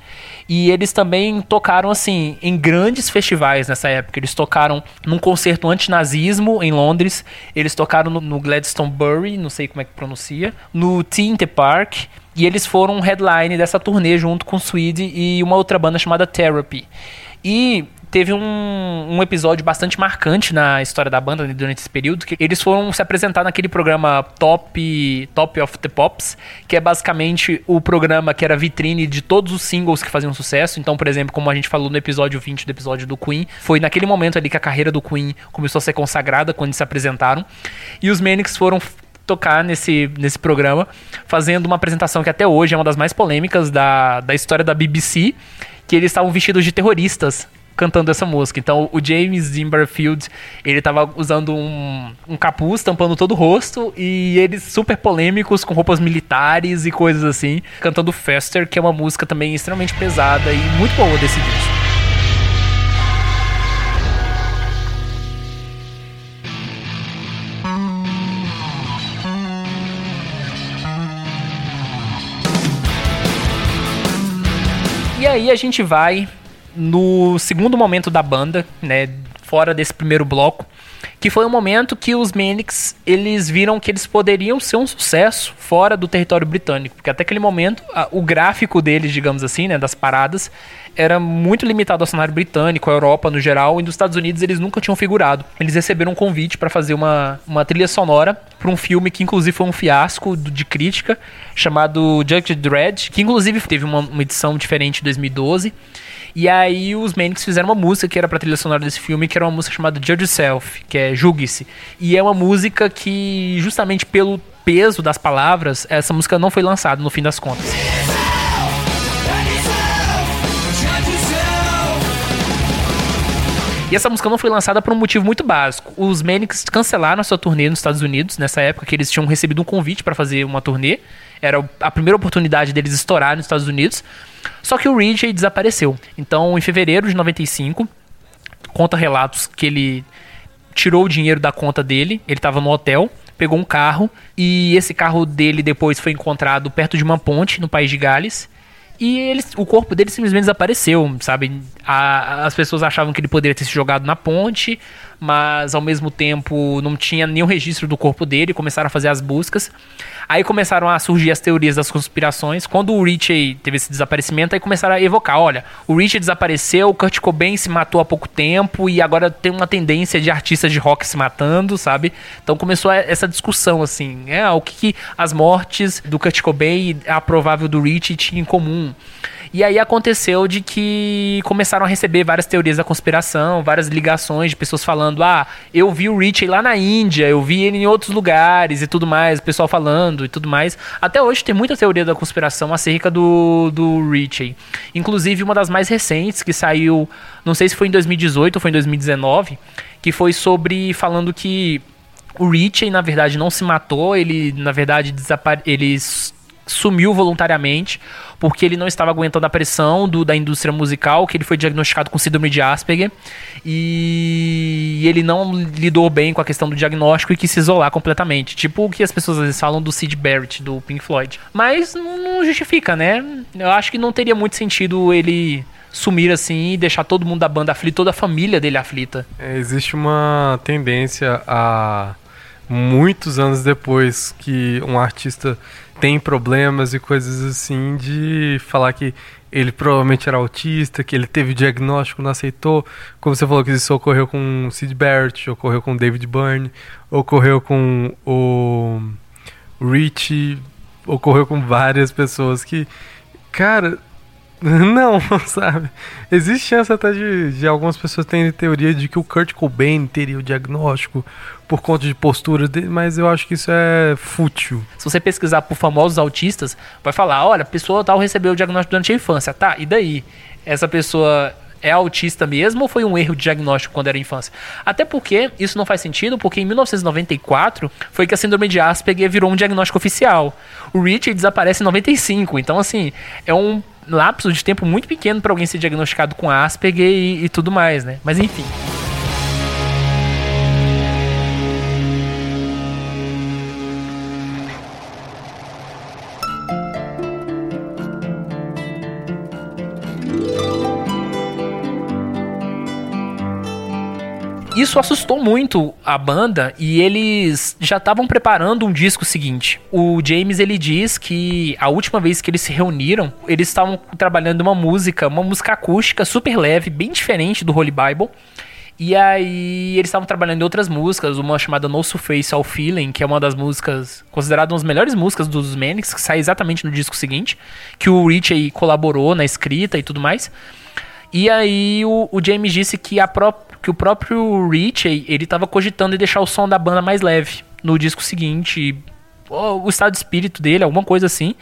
E eles também tocaram assim em grandes festivais nessa época. Eles tocaram num concerto antinazismo em Londres, eles tocaram no, no Gladstonebury, não sei como é que pronuncia, no Tinte Park. E eles foram um headline dessa turnê junto com Swede e uma outra banda chamada Therapy. E teve um, um episódio bastante marcante na história da banda né, durante esse período, que eles foram se apresentar naquele programa Top, Top of the Pops, que é basicamente o programa que era vitrine de todos os singles que faziam sucesso. Então, por exemplo, como a gente falou no episódio 20 do episódio do Queen, foi naquele momento ali que a carreira do Queen começou a ser consagrada quando eles se apresentaram. E os Manics foram tocar nesse, nesse programa, fazendo uma apresentação que até hoje é uma das mais polêmicas da, da história da BBC, que eles estavam vestidos de terroristas cantando essa música. Então, o James Zimmerfield, ele tava usando um, um capuz tampando todo o rosto e eles super polêmicos com roupas militares e coisas assim, cantando Faster, que é uma música também extremamente pesada e muito boa desse disco. Aí a gente vai no segundo momento da banda, né, fora desse primeiro bloco, que foi o momento que os Manics, eles viram que eles poderiam ser um sucesso fora do território britânico, porque até aquele momento a- o gráfico deles, digamos assim, né, das paradas, era muito limitado ao cenário britânico, à Europa no geral, e nos Estados Unidos eles nunca tinham figurado. Eles receberam um convite para fazer uma, uma trilha sonora para um filme que inclusive foi um fiasco de crítica, chamado Judge Dredd, que inclusive teve uma, uma edição diferente em 2012. E aí os Manics fizeram uma música que era pra trilha sonora desse filme, que era uma música chamada Judge Yourself, que é Julgue-se. E é uma música que, justamente pelo peso das palavras, essa música não foi lançada no fim das contas. E essa música não foi lançada por um motivo muito básico. Os Manics cancelaram a sua turnê nos Estados Unidos, nessa época que eles tinham recebido um convite para fazer uma turnê. Era a primeira oportunidade deles estourar nos Estados Unidos. Só que o Ridgey desapareceu. Então, em fevereiro de 95, conta relatos que ele tirou o dinheiro da conta dele, ele estava no hotel, pegou um carro e esse carro dele depois foi encontrado perto de uma ponte no país de Gales. E ele, o corpo dele simplesmente desapareceu, sabe? A- as pessoas achavam que ele poderia ter se jogado na ponte, mas ao mesmo tempo não tinha nenhum registro do corpo dele, começaram a fazer as buscas. Aí começaram a surgir as teorias das conspirações. Quando o Richie teve esse desaparecimento, aí começaram a evocar: olha, o Richie desapareceu, o Kurt Cobain se matou há pouco tempo e agora tem uma tendência de artistas de rock se matando, sabe? Então começou essa discussão assim: é, o que, que as mortes do Kurt Cobain e a provável do Richie tinham em comum. E aí aconteceu de que começaram a receber várias teorias da conspiração, várias ligações de pessoas falando: ah, eu vi o Richie lá na Índia, eu vi ele em outros lugares e tudo mais, o pessoal falando e tudo mais. Até hoje tem muita teoria da conspiração acerca do, do Richie. Inclusive, uma das mais recentes, que saiu, não sei se foi em 2018 ou foi em 2019, que foi sobre falando que o Richie, na verdade, não se matou, ele, na verdade, desapare... ele sumiu voluntariamente porque ele não estava aguentando a pressão do, da indústria musical, que ele foi diagnosticado com síndrome de Asperger e ele não lidou bem com a questão do diagnóstico e quis se isolar completamente. Tipo o que as pessoas às vezes falam do Sid Barrett, do Pink Floyd. Mas não, justifica, né? Eu acho que não teria muito sentido ele sumir assim e deixar todo mundo da banda aflito, toda a família dele aflita. É, existe uma tendência a muitos anos depois que um artista tem problemas e coisas assim de falar que ele provavelmente era autista, que ele teve diagnóstico, não aceitou. Como você falou que isso ocorreu com Sid Barrett, ocorreu com David Byrne, ocorreu com o Richie, ocorreu com várias pessoas que, cara, Não, sabe? Existe chance até de, de algumas pessoas terem teoria de que o Kurt Cobain teria o diagnóstico por conta de postura dele, mas eu acho que isso é fútil. Se você pesquisar por famosos autistas, vai falar, olha, a pessoa tal recebeu o diagnóstico durante a infância. Tá, e daí? Essa pessoa é autista mesmo ou foi um erro de diagnóstico quando era infância? Até porque isso não faz sentido, porque em 1994 foi que a síndrome de Asperger virou um diagnóstico oficial. O Richard desaparece em 95, então assim, é um lapso de tempo muito pequeno para alguém ser diagnosticado com Asperger e, e tudo mais, né? Mas enfim. Isso assustou muito a banda e eles já estavam preparando um disco seguinte. O James ele diz que a última vez que eles se reuniram, eles estavam trabalhando uma música, uma música acústica super leve, bem diferente do Holy Bible. E aí eles estavam trabalhando em outras músicas, uma chamada No Surface All Feeling, que é uma das músicas considerada uma das melhores músicas dos Manics, que sai exatamente no disco seguinte, que o Rich aí colaborou na escrita e tudo mais. E aí o, o James disse que, a pró que o próprio Richie, ele tava cogitando em deixar o som da banda mais leve no disco seguinte, o estado de espírito dele, alguma coisa assim.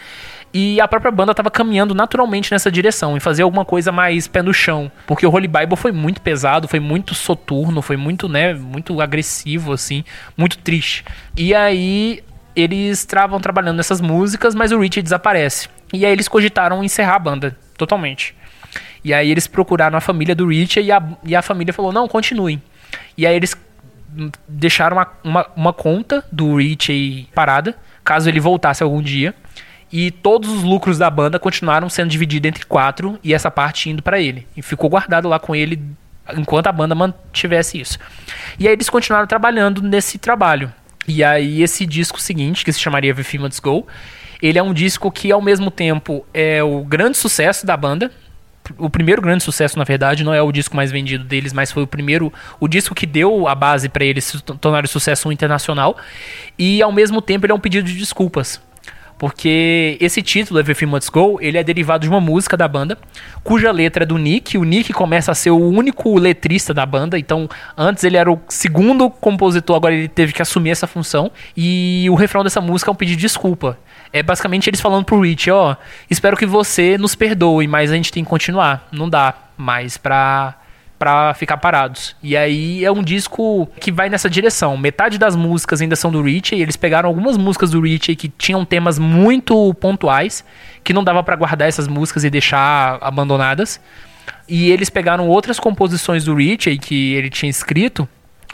E a própria banda tava caminhando naturalmente nessa direção, em fazer alguma coisa mais pé no chão. Porque o Holy Bible foi muito pesado, foi muito soturno, foi muito, né, muito agressivo, assim, muito triste. E aí eles estavam trabalhando nessas músicas, mas o Richie desaparece. E aí eles cogitaram encerrar a banda, totalmente. E aí eles procuraram a família do Richie e a, e a família falou, não, continuem. E aí eles deixaram uma, uma, uma conta do Richie parada, caso ele voltasse algum dia. E todos os lucros da banda continuaram sendo divididos entre quatro e essa parte indo pra ele. E ficou guardado lá com ele enquanto a banda mantivesse isso. E aí eles continuaram trabalhando nesse trabalho. E aí esse disco seguinte, que se chamaria The Females Go, ele é um disco que ao mesmo tempo é o grande sucesso da banda, o primeiro grande sucesso, na verdade, não é o disco mais vendido deles, mas foi o primeiro, o disco que deu a base para eles se tornarem sucesso internacional. E ao mesmo tempo ele é um pedido de desculpas. Porque esse título, Everything Must Go, ele é derivado de uma música da banda, cuja letra é do Nick. O Nick começa a ser o único letrista da banda, então antes ele era o segundo compositor, agora ele teve que assumir essa função. E o refrão dessa música é um pedido de desculpa. É basicamente eles falando pro Rich, ó, espero que você nos perdoe, mas a gente tem que continuar. Não dá mais pra para ficar parados. E aí é um disco que vai nessa direção. Metade das músicas ainda são do Richie, e eles pegaram algumas músicas do Richie que tinham temas muito pontuais, que não dava para guardar essas músicas e deixar abandonadas. E eles pegaram outras composições do Richie que ele tinha escrito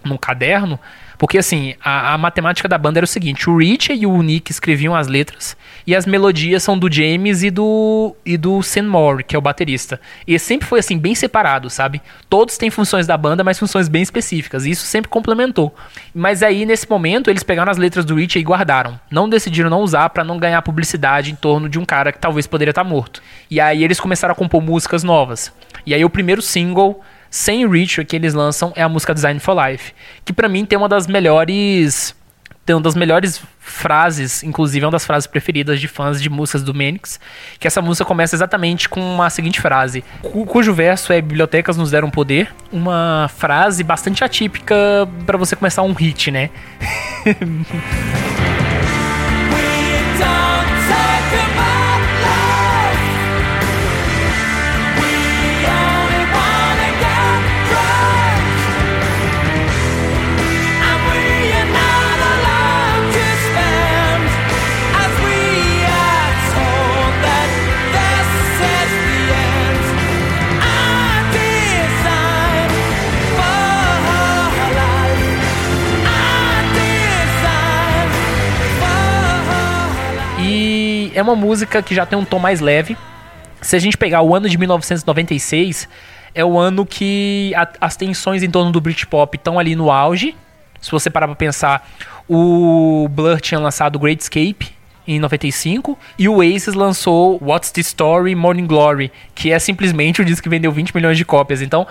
num caderno, porque assim, a, a, matemática da banda era o seguinte: o Rich e o Nick escreviam as letras e as melodias são do James e do e do Sam Moore, que é o baterista. E sempre foi assim bem separado, sabe? Todos têm funções da banda, mas funções bem específicas. E isso sempre complementou. Mas aí nesse momento eles pegaram as letras do Rich e guardaram. Não decidiram não usar para não ganhar publicidade em torno de um cara que talvez poderia estar morto. E aí eles começaram a compor músicas novas. E aí o primeiro single sem Richard que eles lançam é a música Design for Life, que para mim tem uma das melhores tem uma das melhores frases, inclusive é uma das frases preferidas de fãs de músicas do Menix, que essa música começa exatamente com a seguinte frase, cu cujo verso é bibliotecas nos deram poder, uma frase bastante atípica para você começar um hit, né? uma música que já tem um tom mais leve. Se a gente pegar o ano de 1996, é o ano que a- as tensões em torno do Britpop estão ali no auge. Se você parar pra pensar, o Blur tinha lançado Great Escape em 95 e o Oasis lançou What's the Story Morning Glory, que é simplesmente o disco que vendeu 20 milhões de cópias. Então,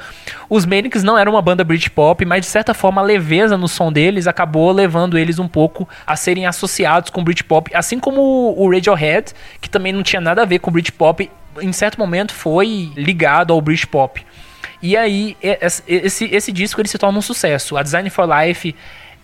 os Manics não eram uma banda Britpop, mas de certa forma a leveza no som deles acabou levando eles um pouco a serem associados com Britpop, assim como o Radiohead, que também não tinha nada a ver com Britpop, em certo momento foi ligado ao Britpop. E aí, es- esse, esse disco ele se torna um sucesso. A Design for Life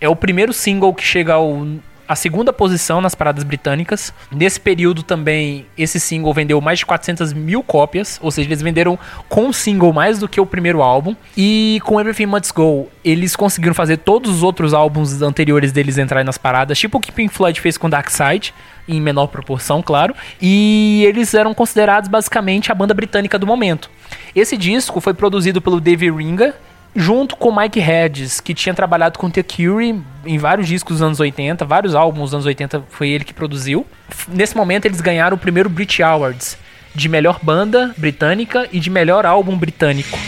é o primeiro single que chega ao, à segunda posição nas paradas britânicas. Nesse período também, esse single vendeu mais de 400 mil cópias, ou seja, eles venderam com o single mais do que o primeiro álbum. E com Everything Must Go, eles conseguiram fazer todos os outros álbuns anteriores deles entrarem nas paradas, tipo o que Pink Floyd fez com Dark Side, em menor proporção, claro. E eles eram considerados basicamente a banda britânica do momento. Esse disco foi produzido pelo Dave Ringa, junto com Mike Hedges, que tinha trabalhado com The Cure em vários discos dos anos 80, vários álbuns dos anos 80 foi ele que produziu. Nesse momento eles ganharam o primeiro Brit Awards de melhor banda britânica e de melhor álbum britânico.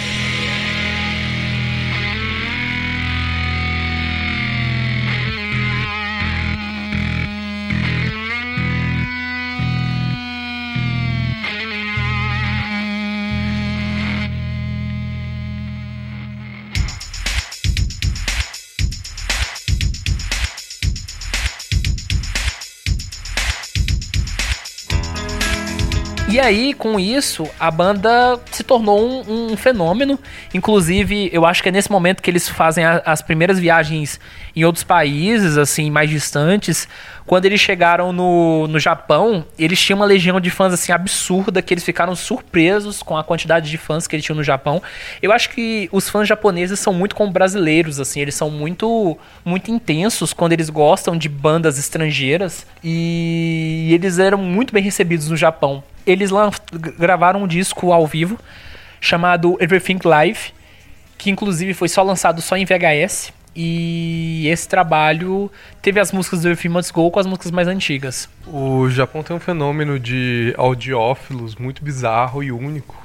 E aí, com isso, a banda se tornou um, um fenômeno. Inclusive, eu acho que é nesse momento que eles fazem a- as primeiras viagens em outros países, assim, mais distantes. Quando eles chegaram no, no Japão, eles tinham uma legião de fãs, assim, absurda, que eles ficaram surpresos com a quantidade de fãs que eles tinham no Japão. Eu acho que os fãs japoneses são muito como brasileiros, assim, eles são muito, muito intensos quando eles gostam de bandas estrangeiras. E eles eram muito bem recebidos no Japão eles gravaram um disco ao vivo chamado Everything Live, que inclusive foi só lançado só em VHS. E esse trabalho teve as músicas do Everything Must Go com as músicas mais antigas. O Japão tem um fenômeno de audiófilos muito bizarro e único,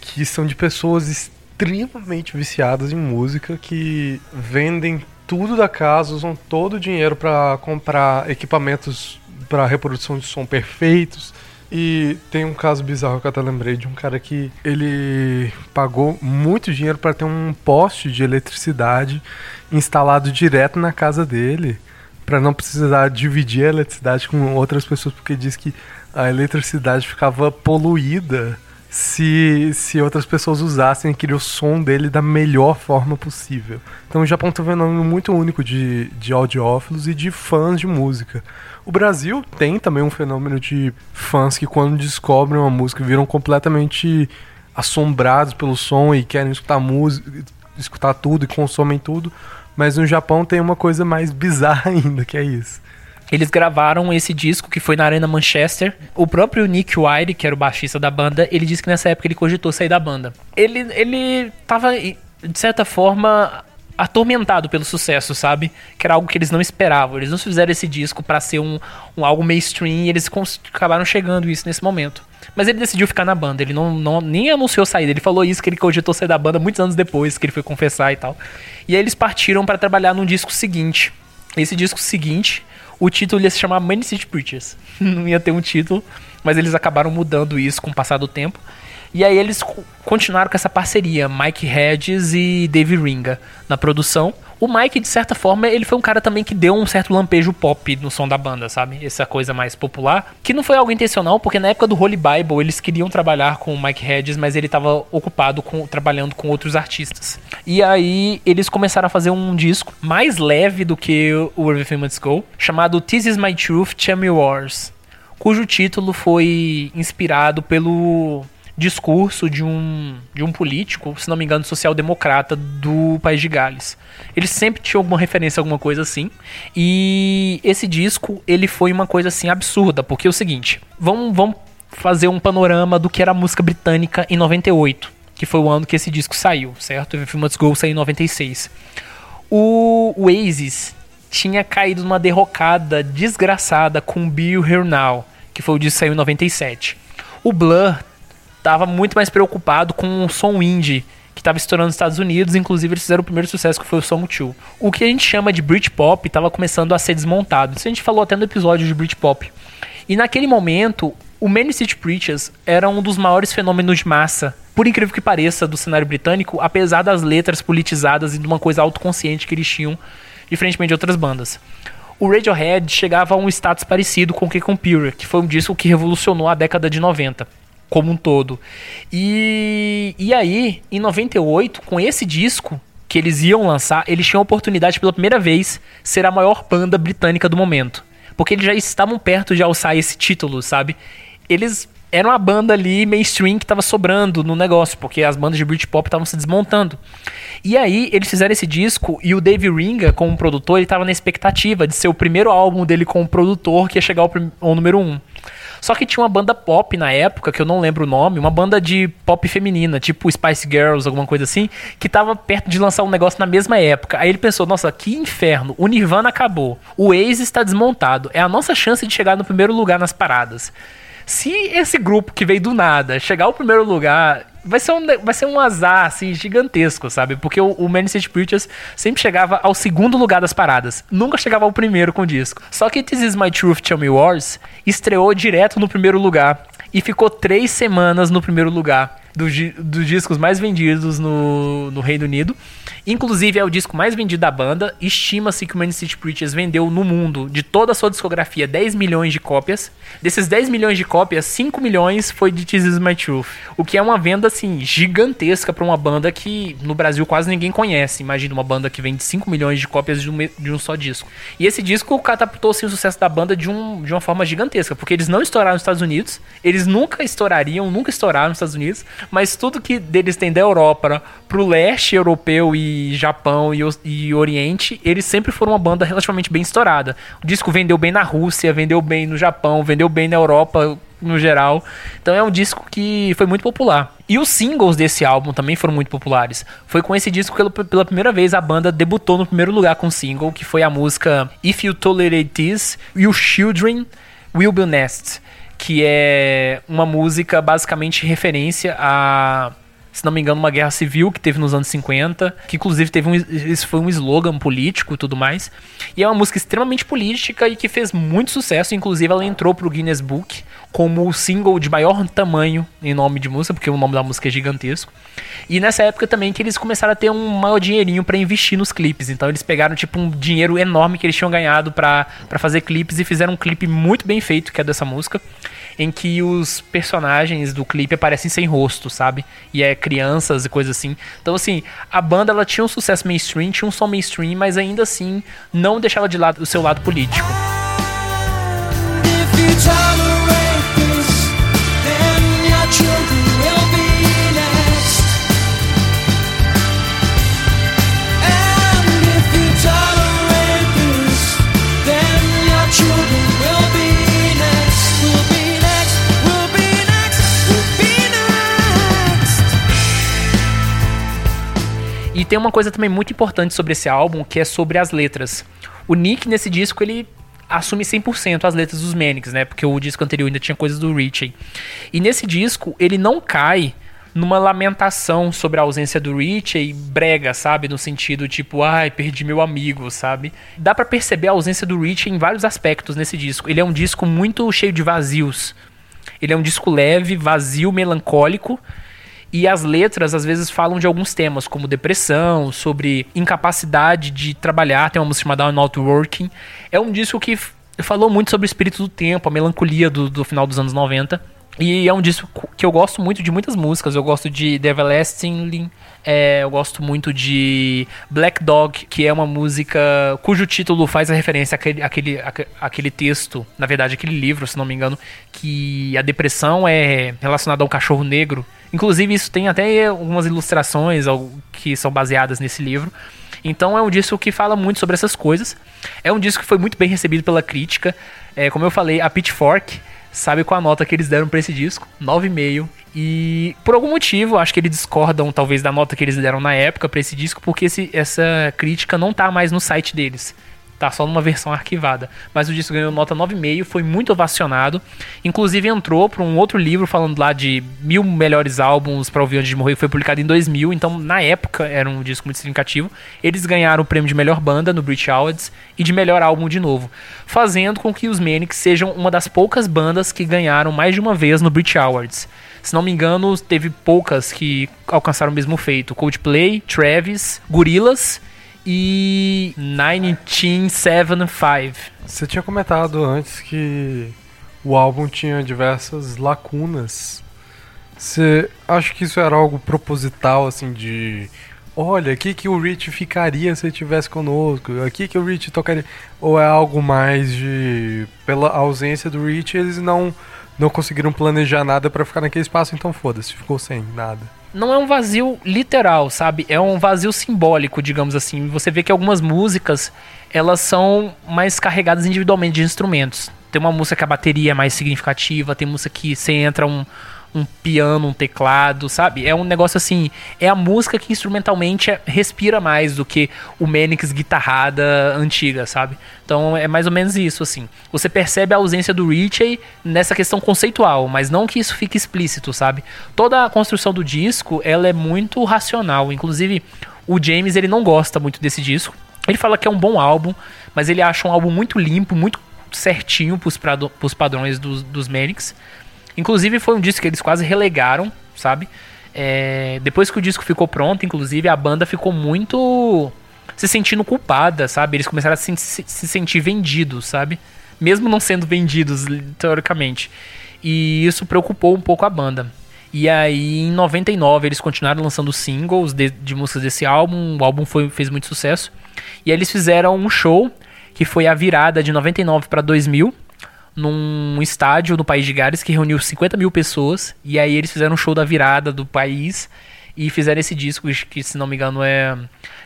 que são de pessoas extremamente viciadas em música que vendem tudo da casa, usam todo o dinheiro para comprar equipamentos para reprodução de som perfeitos. E tem um caso bizarro que eu até lembrei de um cara que ele pagou muito dinheiro para ter um poste de eletricidade instalado direto na casa dele para não precisar dividir a eletricidade com outras pessoas, porque diz que a eletricidade ficava poluída se, se outras pessoas usassem aquele o som dele da melhor forma possível. Então o Japão tem um fenômeno muito único de, de audiófilos e de fãs de música. O Brasil tem também um fenômeno de fãs que quando descobrem uma música viram completamente assombrados pelo som e querem escutar música, escutar tudo e consomem tudo. Mas no Japão tem uma coisa mais bizarra ainda, que é isso. Eles gravaram esse disco que foi na Arena Manchester. O próprio Nick Wire, que era o baixista da banda, ele disse que nessa época ele cogitou sair da banda. Ele, ele tava, de certa forma, atormentado pelo sucesso, sabe? Que era algo que eles não esperavam. Eles não fizeram esse disco pra ser um, um algo mainstream e eles acabaram chegando isso nesse momento. Mas ele decidiu ficar na banda, ele não, não nem anunciou saída, ele falou isso que ele cogitou sair da banda muitos anos depois, que ele foi confessar e tal. E aí eles partiram pra trabalhar num disco seguinte. Esse disco seguinte, o título ia se chamar Many City Preachers. Não ia ter um título, mas eles acabaram mudando isso com o passar do tempo. E aí eles co- continuaram com essa parceria, Mike Hedges e Dave Ringa na produção. O Mike, de certa forma, ele foi um cara também que deu um certo lampejo pop no som da banda, sabe? Essa coisa mais popular. Que não foi algo intencional, porque na época do Holy Bible eles queriam trabalhar com o Mike Hedges, mas ele estava ocupado com, trabalhando com outros artistas. E aí eles começaram a fazer um disco mais leve do que o Everything Must Go, chamado This Is My Truth, Me Wars cujo título foi inspirado pelo discurso de um, de um político, se não me engano, social-democrata do país de Gales. Ele sempre tinha alguma referência alguma coisa assim. E esse disco, ele foi uma coisa assim absurda, porque é o seguinte, vamos, vamos fazer um panorama do que era a música britânica em 98, que foi o ano que esse disco saiu, certo? O Must Go saiu em 96. O Oasis tinha caído numa derrocada desgraçada com Bill Here Now, que foi o disco que saiu em 97. O Blur tava muito mais preocupado com o som indie que estava estourando nos Estados Unidos, inclusive eles fizeram o primeiro sucesso que foi o Song 2. O que a gente chama de Britpop estava começando a ser desmontado. Isso a gente falou até no episódio de Britpop. E naquele momento, o Many City Preachers era um dos maiores fenômenos de massa, por incrível que pareça, do cenário britânico, apesar das letras politizadas e de uma coisa autoconsciente que eles tinham, diferentemente de outras bandas. O Radiohead chegava a um status parecido com o K Computer, que foi um disco que revolucionou a década de 90. Como um todo. E, e aí, em 98, com esse disco que eles iam lançar, eles tinham a oportunidade pela primeira vez ser a maior banda britânica do momento. Porque eles já estavam perto de alçar esse título, sabe? Eles eram a banda ali mainstream que tava sobrando no negócio, porque as bandas de Britpop estavam se desmontando. E aí eles fizeram esse disco e o Dave Ringa, como produtor, ele tava na expectativa de ser o primeiro álbum dele como produtor que ia chegar ao, ao número um. Só que tinha uma banda pop na época, que eu não lembro o nome, uma banda de pop feminina, tipo Spice Girls, alguma coisa assim, que tava perto de lançar um negócio na mesma época. Aí ele pensou, nossa, que inferno, o Nirvana acabou, o Oasis está desmontado, é a nossa chance de chegar no primeiro lugar nas paradas. Se esse grupo que veio do nada chegar ao primeiro lugar, vai ser um, vai ser um azar assim, gigantesco, sabe? Porque o, o Man City Preachers sempre chegava ao segundo lugar das paradas, nunca chegava ao primeiro com o disco. Só que This Is My Truth, Tell Me Wars estreou direto no primeiro lugar e ficou três semanas no primeiro lugar dos, dos discos mais vendidos no, no Reino Unido. Inclusive é o disco mais vendido da banda. Estima-se que o Man City Preachers vendeu no mundo, de toda a sua discografia, 10 milhões de cópias. Desses 10 milhões de cópias, 5 milhões foi de This Is My Truth. O que é uma venda, assim, gigantesca pra uma banda que no Brasil quase ninguém conhece. Imagina uma banda que vende 5 milhões de cópias de um, de um só disco. E esse disco catapultou, assim, o sucesso da banda de, um, de uma forma gigantesca, porque eles não estouraram nos Estados Unidos, eles nunca estourariam, nunca estouraram nos Estados Unidos, mas tudo que deles tem da Europa pro leste europeu e Japão e, e Oriente, eles sempre foram uma banda relativamente bem estourada. O disco vendeu bem na Rússia, vendeu bem no Japão, vendeu bem na Europa no geral. Então é um disco que foi muito popular. E os singles desse álbum também foram muito populares. Foi com esse disco que pela- primeira vez a banda debutou no primeiro lugar com single, que foi a música If You Tolerate This, Your Children Will Be Nest, que é uma música basicamente referência a se não me engano, uma guerra civil que teve nos anos 50, que inclusive teve um, isso foi um slogan político e tudo mais. E é uma música extremamente política e que fez muito sucesso, inclusive ela entrou pro Guinness Book como o single de maior tamanho em nome de música, porque o nome da música é gigantesco. E nessa época também que eles começaram a ter um maior dinheirinho pra investir nos clipes. Então eles pegaram tipo um dinheiro enorme que eles tinham ganhado pra fazer clipes e fizeram um clipe muito bem feito, que é dessa música em que os personagens do clipe aparecem sem rosto, sabe? E é crianças e coisas assim. Então, assim, a banda ela tinha um sucesso mainstream, tinha um som mainstream, mas ainda assim não deixava de lado o seu lado político. If E tem uma coisa também muito importante sobre esse álbum, que é sobre as letras. O Nick, nesse disco, ele assume 100% as letras dos Manics, né? Porque o disco anterior ainda tinha coisas do Richie. E nesse disco, ele não cai numa lamentação sobre a ausência do Richie brega, sabe? No sentido tipo, ai, perdi meu amigo, sabe? Dá pra perceber a ausência do Richie em vários aspectos nesse disco. Ele é um disco muito cheio de vazios. Ele é um disco leve, vazio, melancólico. E as letras às vezes falam de alguns temas, como depressão, sobre incapacidade de trabalhar. Tem uma música chamada Not Working. É um disco que falou muito sobre o espírito do tempo, a melancolia do, do final dos anos 90. E é um disco que eu gosto muito de muitas músicas. Eu gosto de The Everlasting, é, eu gosto muito de Black Dog, que é uma música cujo título faz a referência àquele, àquele, àque- àquele texto, na verdade, aquele livro, se não me engano, que a depressão é relacionada a um cachorro negro. Inclusive, isso tem até algumas ilustrações que são baseadas nesse livro. Então é um disco que fala muito sobre essas coisas. É um disco que foi muito bem recebido pela crítica. É, como eu falei, a Pitchfork sabe qual a nota que eles deram pra esse disco? 9,5. E por algum motivo, acho que eles discordam talvez da nota que eles deram na época pra esse disco, porque esse- essa crítica não tá mais no site deles. Tá só numa versão arquivada. Mas o disco ganhou nota 9,5, foi muito ovacionado. Inclusive entrou para um outro livro falando lá de mil melhores álbuns para ouvir antes de morrer, que foi publicado em 2000. Então, na época, era um disco muito significativo. Eles ganharam o prêmio de melhor banda no Brit Awards e de melhor álbum de novo. Fazendo com que os Manics sejam uma das poucas bandas que ganharam mais de uma vez no Brit Awards. Se não me engano, teve poucas que alcançaram o mesmo feito. Coldplay, Travis, Gorillaz e 1975. Você tinha comentado antes que o álbum tinha diversas lacunas Você acha que isso era algo proposital, assim, de. Olha, aqui que o Rich ficaria se ele estivesse conosco, aqui que o Rich tocaria. Ou é algo mais de. Pela ausência do Rich, eles não, não conseguiram planejar nada pra ficar naquele espaço, então foda-se, ficou sem nada. Não é um vazio literal, sabe? É um vazio simbólico, digamos assim. Você vê que algumas músicas, elas são mais carregadas individualmente de instrumentos. Tem uma música que a bateria é mais significativa, tem música que você entra um, um piano, um teclado, sabe? É um negócio assim, é a música que instrumentalmente é- respira mais do que o Manix guitarrada antiga, sabe? Então é mais ou menos isso, assim. Você percebe a ausência do Ritchie nessa questão conceitual, mas não que isso fique explícito, sabe? Toda a construção do disco, ela é muito racional. Inclusive, o James, ele não gosta muito desse disco. Ele fala que é um bom álbum, mas ele acha um álbum muito limpo, muito certinho pros, pros padrões dos, dos Manics. Inclusive, foi um disco que eles quase relegaram, sabe? É, depois que o disco ficou pronto, inclusive, a banda ficou muito se sentindo culpada, sabe? Eles começaram a se, se- se sentir vendidos, sabe? Mesmo não sendo vendidos, teoricamente. E isso preocupou um pouco a banda. E aí, em 99, eles continuaram lançando singles de, de músicas desse álbum. O álbum foi, fez muito sucesso. E aí, eles fizeram um show que foi a virada de 99 para 2000 num estádio no País de Gales que reuniu 50 mil pessoas. E aí eles fizeram um show da virada do país e fizeram esse disco que, se não me engano, é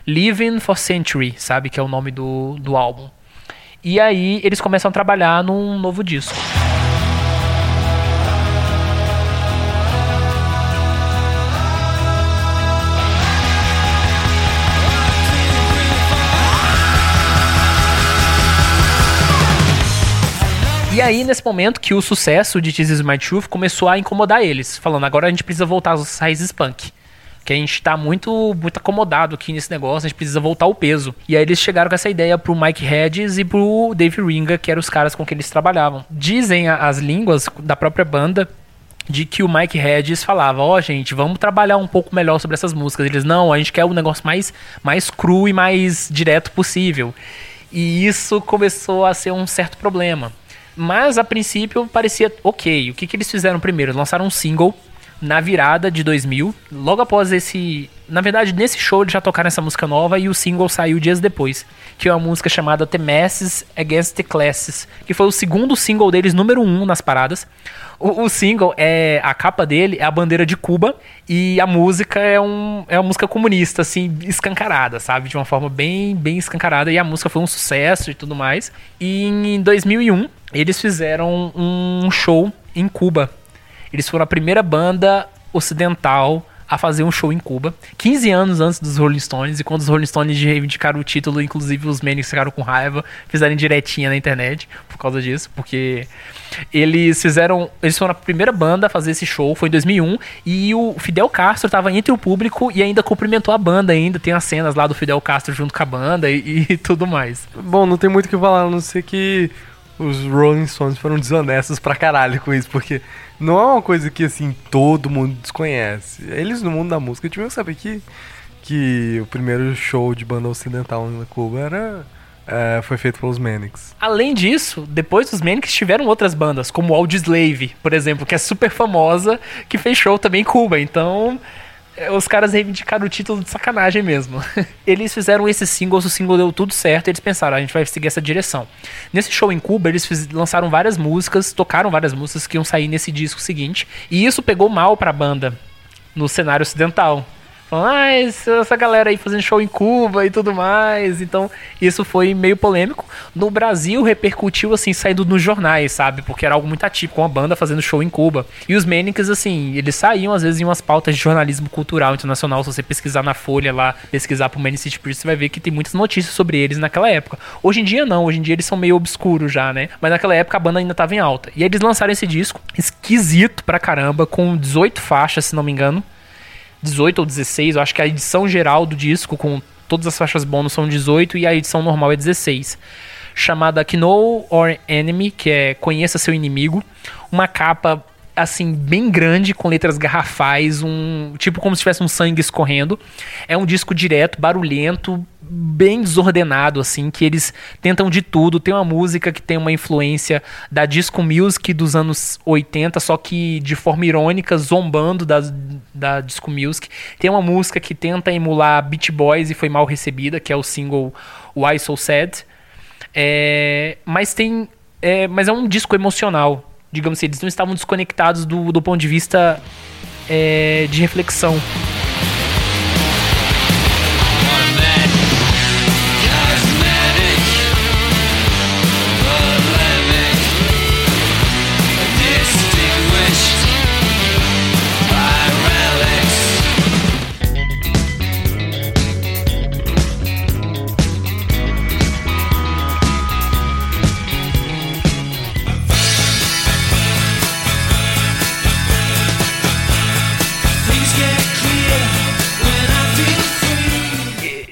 Living for Century, sabe? Que é o nome do, do álbum. E aí eles começam a trabalhar num novo disco. E aí, nesse momento que o sucesso de This Is My Truth começou a incomodar eles, falando, agora a gente precisa voltar às raízes punk. Que a gente tá muito, muito acomodado aqui nesse negócio, a gente precisa voltar ao peso. E aí eles chegaram com essa ideia pro Mike Hedges e pro Dave Ringa, que eram os caras com quem eles trabalhavam. Dizem as línguas da própria banda de que o Mike Hedges falava, ó, gente, vamos trabalhar um pouco melhor sobre essas músicas. Eles, não, a gente quer um negócio mais, mais cru e mais direto possível. E isso começou a ser um certo problema. Mas a princípio parecia ok. O que, que eles fizeram primeiro? Lançaram um single na virada de 2000, logo após esse. Na verdade, nesse show eles já tocaram essa música nova e o single saiu dias depois, que é uma música chamada The Masses Against the Classes, que foi o segundo single deles, número um nas paradas. O, o single é. A capa dele é a bandeira de Cuba e a música é, um, é uma música comunista, assim, escancarada, sabe? De uma forma bem, bem escancarada. E a música foi um sucesso e tudo mais. E em 2001, eles fizeram um show em Cuba. Eles foram a primeira banda ocidental a fazer um show em Cuba, 15 anos antes dos Rolling Stones, e quando os Rolling Stones reivindicaram o título, inclusive os Manics ficaram com raiva, fizeram direitinha na internet por causa disso, porque eles fizeram, eles foram a primeira banda a fazer esse show, foi em 2001, e o Fidel Castro estava entre o público e ainda cumprimentou a banda ainda, tem as cenas lá do Fidel Castro junto com a banda e, e tudo mais. Bom, não tem muito o que falar, a não ser que os Rolling Stones foram desonestos pra caralho com isso, porque não é uma coisa que, assim, todo mundo desconhece. Eles, no mundo da música, deviam saber que, que o primeiro show de banda ocidental na Cuba era, é, foi feito pelos Manics. Além disso, depois dos Manics tiveram outras bandas, como Audioslave, por exemplo, que é super famosa, que fez show também em Cuba. Então, os caras reivindicaram o título de sacanagem mesmo. Eles fizeram esses singles, o single deu tudo certo, e eles pensaram, "Ah, a gente vai seguir essa direção. Nesse show em Cuba, eles fiz- lançaram várias músicas, tocaram várias músicas que iam sair nesse disco seguinte, e isso pegou mal pra banda no cenário ocidental. Falando, ah, essa galera aí fazendo show em Cuba e tudo mais. Então, isso foi meio polêmico. No Brasil, repercutiu, assim, saindo nos jornais, sabe? Porque era algo muito atípico, uma banda fazendo show em Cuba. E os Manics, assim, eles saíam, às vezes, em umas pautas de jornalismo cultural internacional. Se você pesquisar na Folha lá, pesquisar pro Manic City Priest, você vai ver que tem muitas notícias sobre eles naquela época. Hoje em dia, não. Hoje em dia, eles são meio obscuros já, né? Mas naquela época, a banda ainda tava em alta. E aí, eles lançaram esse disco, esquisito pra caramba, com 18 faixas, se não me engano. 18 ou 16, eu acho que a edição geral do disco, com todas as faixas bônus, são 18 e a edição normal é 16. Chamada Know Or Enemy, que é Conheça Seu Inimigo. Uma capa assim, bem grande, com letras garrafais, um tipo como se tivesse um sangue escorrendo. É um disco direto, barulhento, bem desordenado, assim, que eles tentam de tudo. Tem uma música que tem uma influência da disco music dos anos 80, só que de forma irônica, zombando da, da disco music. Tem uma música que tenta emular Beach Boys e foi mal recebida, que é o single Why So Sad. É, mas tem. É, mas é um disco emocional. Digamos assim, eles não estavam desconectados do, do ponto de vista é, de reflexão.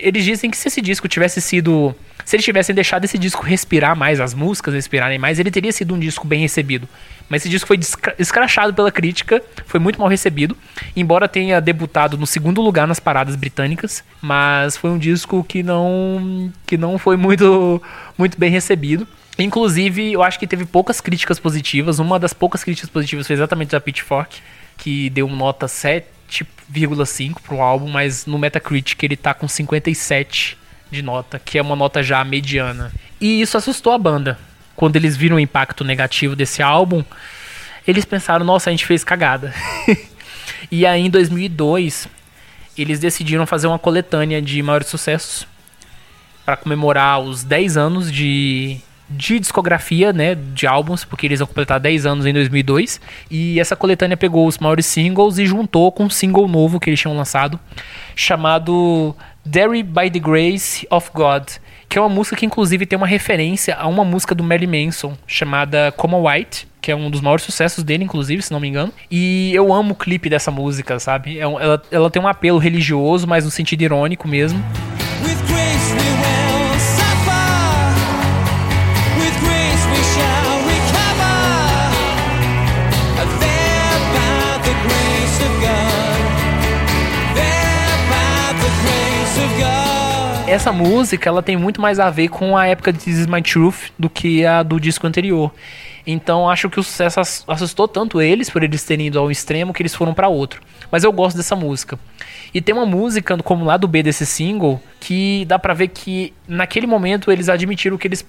Eles dizem que se esse disco tivesse sido. Se eles tivessem deixado esse disco respirar mais, as músicas respirarem mais, ele teria sido um disco bem recebido. Mas esse disco foi escrachado pela crítica, foi muito mal recebido, embora tenha debutado no segundo lugar nas paradas britânicas, mas foi um disco que não que não foi muito muito bem recebido. Inclusive, eu acho que teve poucas críticas positivas. Uma das poucas críticas positivas foi exatamente da Pitchfork, que deu nota 7,5 pro álbum, mas no Metacritic ele tá com 57 de nota, que é uma nota já mediana. E isso assustou a banda. Quando eles viram o impacto negativo desse álbum, eles pensaram, nossa, a gente fez cagada. e aí em 2002, eles decidiram fazer uma coletânea de maiores sucessos para comemorar os 10 anos de, de discografia, né, de álbuns, porque eles vão completar 10 anos em 2002. E essa coletânea pegou os maiores singles e juntou com um single novo que eles tinham lançado, chamado Dairy by the Grace of God, que é uma música que inclusive tem uma referência a uma música do Marilyn Manson chamada Como White, que é um dos maiores sucessos dele, inclusive, se não me engano. E eu amo o clipe dessa música, sabe? É ela, ela tem um apelo religioso, mas no sentido irônico mesmo. Essa música ela tem muito mais a ver com a época de This Is My Truth do que a do disco anterior. Então acho que o sucesso ass- assustou tanto eles por eles terem ido ao extremo que eles foram pra outro. Mas eu gosto dessa música. E tem uma música como lado B desse single que dá pra ver que naquele momento eles admitiram que eles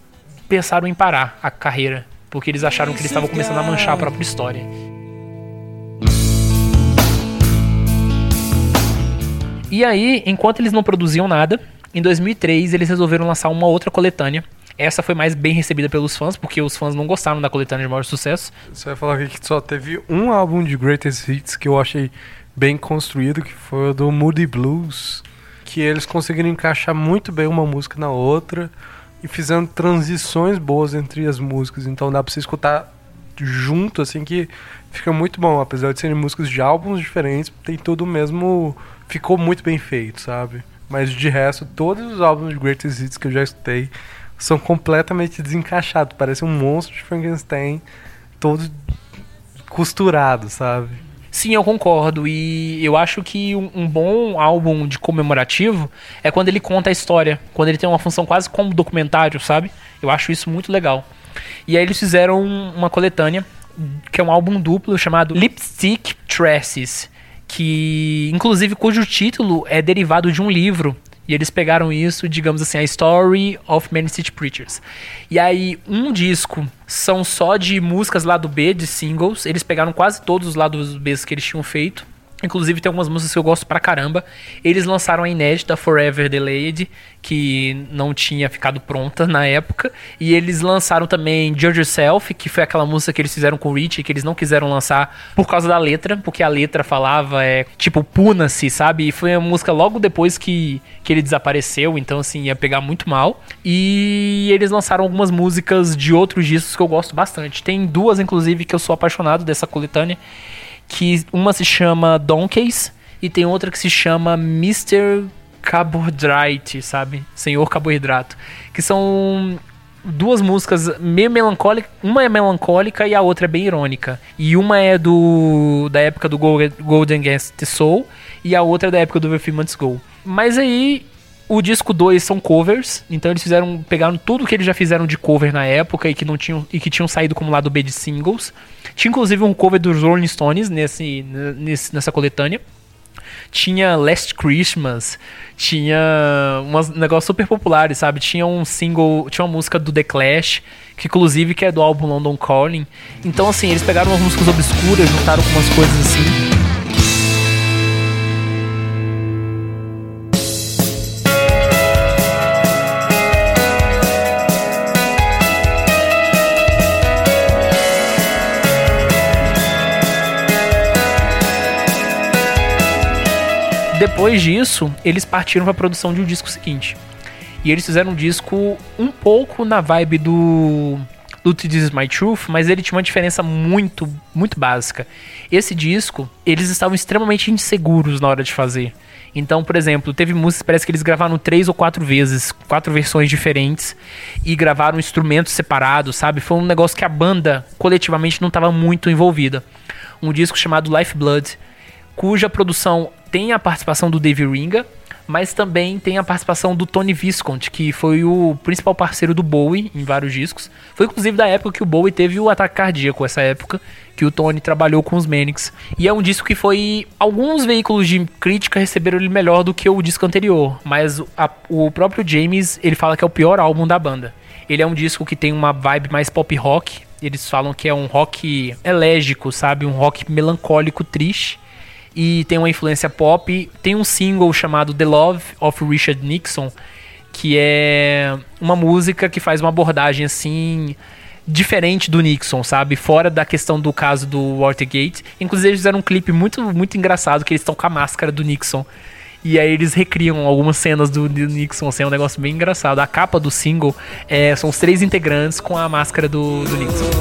pensaram em parar a carreira, porque eles acharam que eles estavam começando a manchar a própria história. E aí, enquanto eles não produziam nada, em 2003 eles resolveram lançar uma outra coletânea. Essa foi mais bem recebida pelos fãs, porque os fãs não gostaram da coletânea de maior sucesso. Você vai falar que só teve um álbum de Greatest Hits que eu achei bem construído, que foi o do Moody Blues, que eles conseguiram encaixar muito bem uma música na outra e fizeram transições boas entre as músicas, então dá pra você escutar junto, assim, que fica muito bom, apesar de serem músicas de álbuns diferentes, tem tudo o mesmo, ficou muito bem feito, sabe? Mas de resto, todos os álbuns de Greatest Hits que eu já escutei são completamente desencaixados, parece um monstro de Frankenstein, todo costurado, sabe? Sim, eu concordo. E eu acho que um, um bom álbum de comemorativo é quando ele conta a história. Quando ele tem uma função quase como documentário, sabe? Eu acho isso muito legal. E aí eles fizeram uma coletânea, que é um álbum duplo chamado Lipstick Tresses. Que, inclusive, cujo título é derivado de um livro. E eles pegaram isso, digamos assim, a Story of Many City Preachers. E aí, um disco são só de músicas lado B, de singles. Eles pegaram quase todos os lados B que eles tinham feito. Inclusive tem algumas músicas que eu gosto pra caramba. Eles lançaram a inédita Forever Delayed, que não tinha ficado pronta na época. E eles lançaram também Judge Yourself, que foi aquela música que eles fizeram com o Rich, que eles não quiseram lançar por causa da letra, porque a letra falava, é, tipo, puna-se, sabe? E foi uma música logo depois que, que ele desapareceu, então assim, ia pegar muito mal. E eles lançaram algumas músicas de outros discos que eu gosto bastante. Tem duas, inclusive, que eu sou apaixonado dessa coletânea que uma se chama Donkeys e tem outra que se chama Mr. Carbohydrate, sabe? Senhor Carboidrato. Que são duas músicas meio melancólicas. Uma é melancólica e a outra é bem irônica. E uma é do da época do Gol- Golden Against the Soul e a outra é da época do Months Go. Mas aí o disco 2 são covers, então eles fizeram pegaram tudo que eles já fizeram de cover na época e que não tinham e que tinham saído como lado B de singles. Tinha inclusive um cover dos Rolling Stones nesse, nesse nessa coletânea tinha Last Christmas, tinha umas negócios super populares, sabe? Tinha um single, tinha uma música do The Clash, que inclusive que é do álbum London Calling. Então assim, eles pegaram umas músicas obscuras, juntaram com umas coisas assim. Depois disso, eles partiram para a produção de um disco seguinte. E eles fizeram um disco um pouco na vibe do do This Is My Truth, mas ele tinha uma diferença muito, muito básica. Esse disco, eles estavam extremamente inseguros na hora de fazer. Então, por exemplo, teve músicas, parece que eles gravaram três ou quatro vezes, quatro versões diferentes, e gravaram instrumentos separados, sabe? Foi um negócio que a banda, coletivamente, não estava muito envolvida. Um disco chamado Lifeblood, cuja produção tem a participação do Dave Ringa, mas também tem a participação do Tony Visconti, que foi o principal parceiro do Bowie em vários discos. Foi inclusive da época que o Bowie teve o ataque cardíaco, essa época que o Tony trabalhou com os Manics. E é um disco que foi. Alguns veículos de crítica receberam ele melhor do que o disco anterior, mas a- o próprio James ele fala que é o pior álbum da banda. Ele é um disco que tem uma vibe mais pop rock. Eles falam que é um rock elégico, sabe? Um rock melancólico, triste e tem uma influência pop. Tem um single chamado The Love of Richard Nixon, que é uma música que faz uma abordagem assim diferente do Nixon, sabe? Fora da questão do caso do Watergate. Inclusive eles fizeram um clipe muito muito engraçado que eles estão com a máscara do Nixon. E aí eles recriam algumas cenas do, Nixon, assim, é um negócio bem engraçado. A capa do single é, são os três integrantes com a máscara do, do Nixon,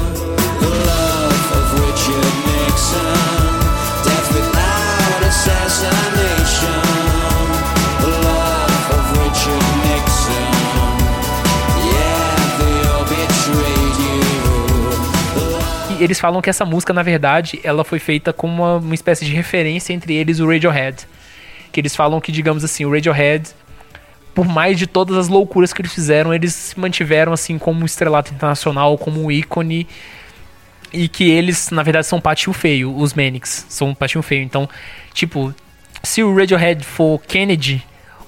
eles falam que essa música, na verdade, ela foi feita como uma, uma espécie de referência entre eles e o Radiohead. Que eles falam que, digamos assim, o Radiohead, por mais de todas as loucuras que eles fizeram, eles se mantiveram assim como um estrelato internacional, como um ícone. E que eles, na verdade, são um patinho feio, os Manics. São um patinho feio. Então, tipo, se o Radiohead for Kennedy,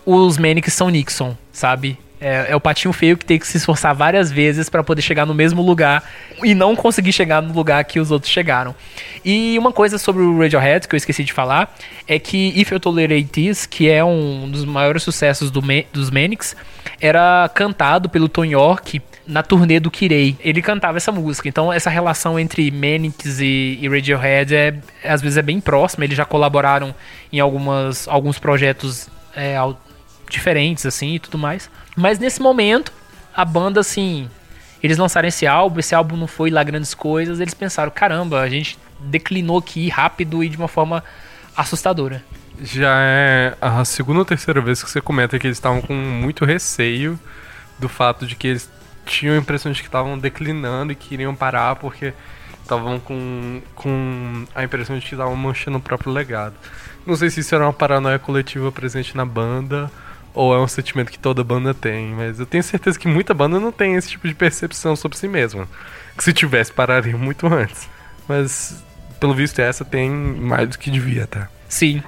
os Manics são Nixon, sabe? É, é o patinho feio que tem que se esforçar várias vezes pra poder chegar no mesmo lugar e não conseguir chegar no lugar que os outros chegaram. E uma coisa sobre o Radiohead que eu esqueci de falar é que If You Tolerate This, que é um dos maiores sucessos do Ma- dos Manics, era cantado pelo Tom York na turnê do Kirei. Ele cantava essa música. Então essa relação entre Manics e, e Radiohead é, às vezes é bem próxima. Eles já colaboraram em algumas, alguns projetos é, diferentes assim e tudo mais. Mas nesse momento, a banda assim, eles lançaram esse álbum, esse álbum não foi lá grandes coisas, eles pensaram, caramba, a gente declinou aqui rápido e de uma forma assustadora. Já é a segunda ou terceira vez que você comenta que eles estavam com muito receio do fato de que eles tinham a impressão de que estavam declinando e queriam parar porque estavam com, com a impressão de que estavam manchando o próprio legado. Não sei se isso era uma paranoia coletiva presente na banda ou é um sentimento que toda banda tem, mas eu tenho certeza que muita banda não tem esse tipo de percepção sobre si mesma. Que se tivesse, pararia muito antes. Mas, pelo visto, essa tem mais do que devia, tá? Sim.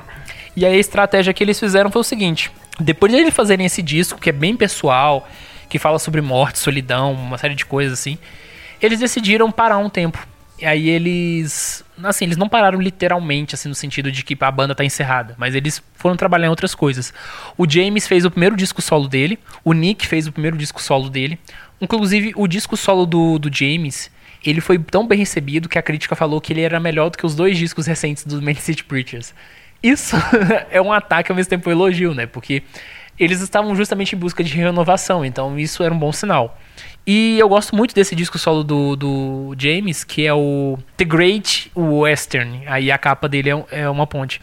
E aí a estratégia que eles fizeram foi o seguinte: depois de eles fazerem esse disco, que é bem pessoal, que fala sobre morte, solidão, uma série de coisas assim, eles decidiram parar um tempo. E aí eles. Assim, eles não pararam literalmente, assim, no sentido de que a banda tá encerrada, mas eles foram trabalhar em outras coisas. O James fez o primeiro disco solo dele, o Nick fez o primeiro disco solo dele. Inclusive, o disco solo do, do James, ele foi tão bem recebido que a crítica falou que ele era melhor do que os dois discos recentes do Man City Preachers. Isso é um ataque ao mesmo tempo um elogio, né? Porque eles estavam justamente em busca de renovação, então isso era um bom sinal. E eu gosto muito desse disco solo do, do James, que é o The Great Western. Aí a capa dele é, é uma ponte.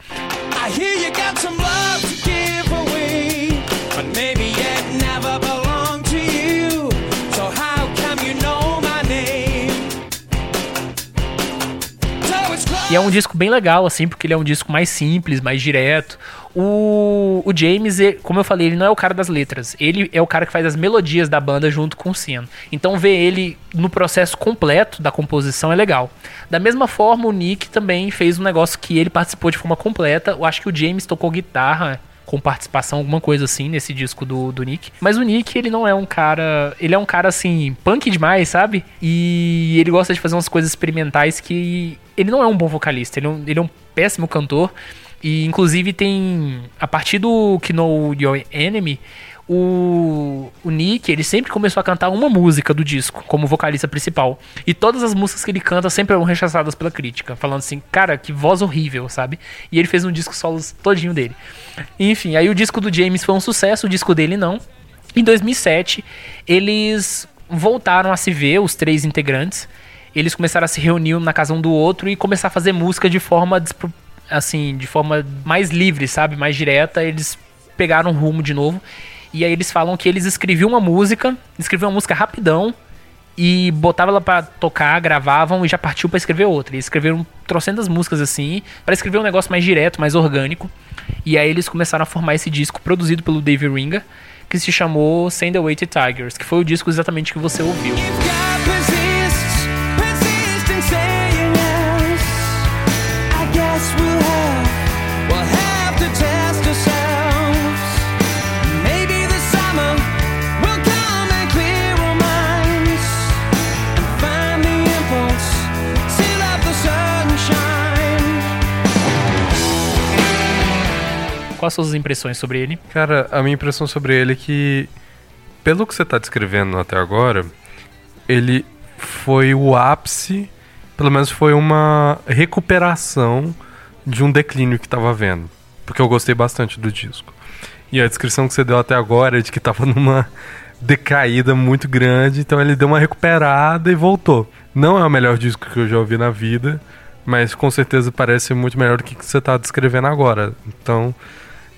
E é um disco bem legal, assim, porque ele é um disco mais simples, mais direto. O, o James, como eu falei, ele não é o cara das letras. Ele é o cara que faz as melodias da banda junto com o Ciano. Então ver ele no processo completo da composição é legal. Da mesma forma, o Nick também fez um negócio que ele participou de forma completa. Eu acho que o James tocou guitarra com participação, alguma coisa assim, nesse disco do, do Nick. Mas o Nick, ele não é um cara. Ele é um cara assim, punk demais, sabe? E ele gosta de fazer umas coisas experimentais que. Ele não é um bom vocalista, ele é um, ele é um péssimo cantor. E inclusive tem. A partir do Know Your Enemy. O, o Nick, ele sempre começou a cantar uma música do disco como vocalista principal. E todas as músicas que ele canta sempre eram rechaçadas pela crítica, falando assim, cara, que voz horrível, sabe? E ele fez um disco solo todinho dele. Enfim, aí o disco do James foi um sucesso, o disco dele não. Em 2007, eles voltaram a se ver, os três integrantes. Eles começaram a se reunir na casa um do outro e começar a fazer música de forma despro- assim, de forma mais livre, sabe? Mais direta. Eles pegaram um rumo de novo. E aí eles falam que eles escreviam uma música, escreviam uma música rapidão e botavam ela pra tocar, gravavam e já partiu pra escrever outra. E escreveram trocentas músicas assim, pra escrever um negócio mais direto, mais orgânico. E aí eles começaram a formar esse disco produzido pelo Dave Ringa, que se chamou Send Away to Tigers, que foi o disco exatamente que você ouviu. Quais suas impressões sobre ele? Cara, a minha impressão sobre ele é que, pelo que você tá descrevendo até agora, ele foi o ápice, pelo menos foi uma recuperação de um declínio que tava vendo. Porque eu gostei bastante do disco. E a descrição que você deu até agora é de que tava numa decaída muito grande, então ele deu uma recuperada e voltou. Não é o melhor disco que eu já ouvi na vida, mas com certeza parece muito melhor do que você tá descrevendo agora. Então,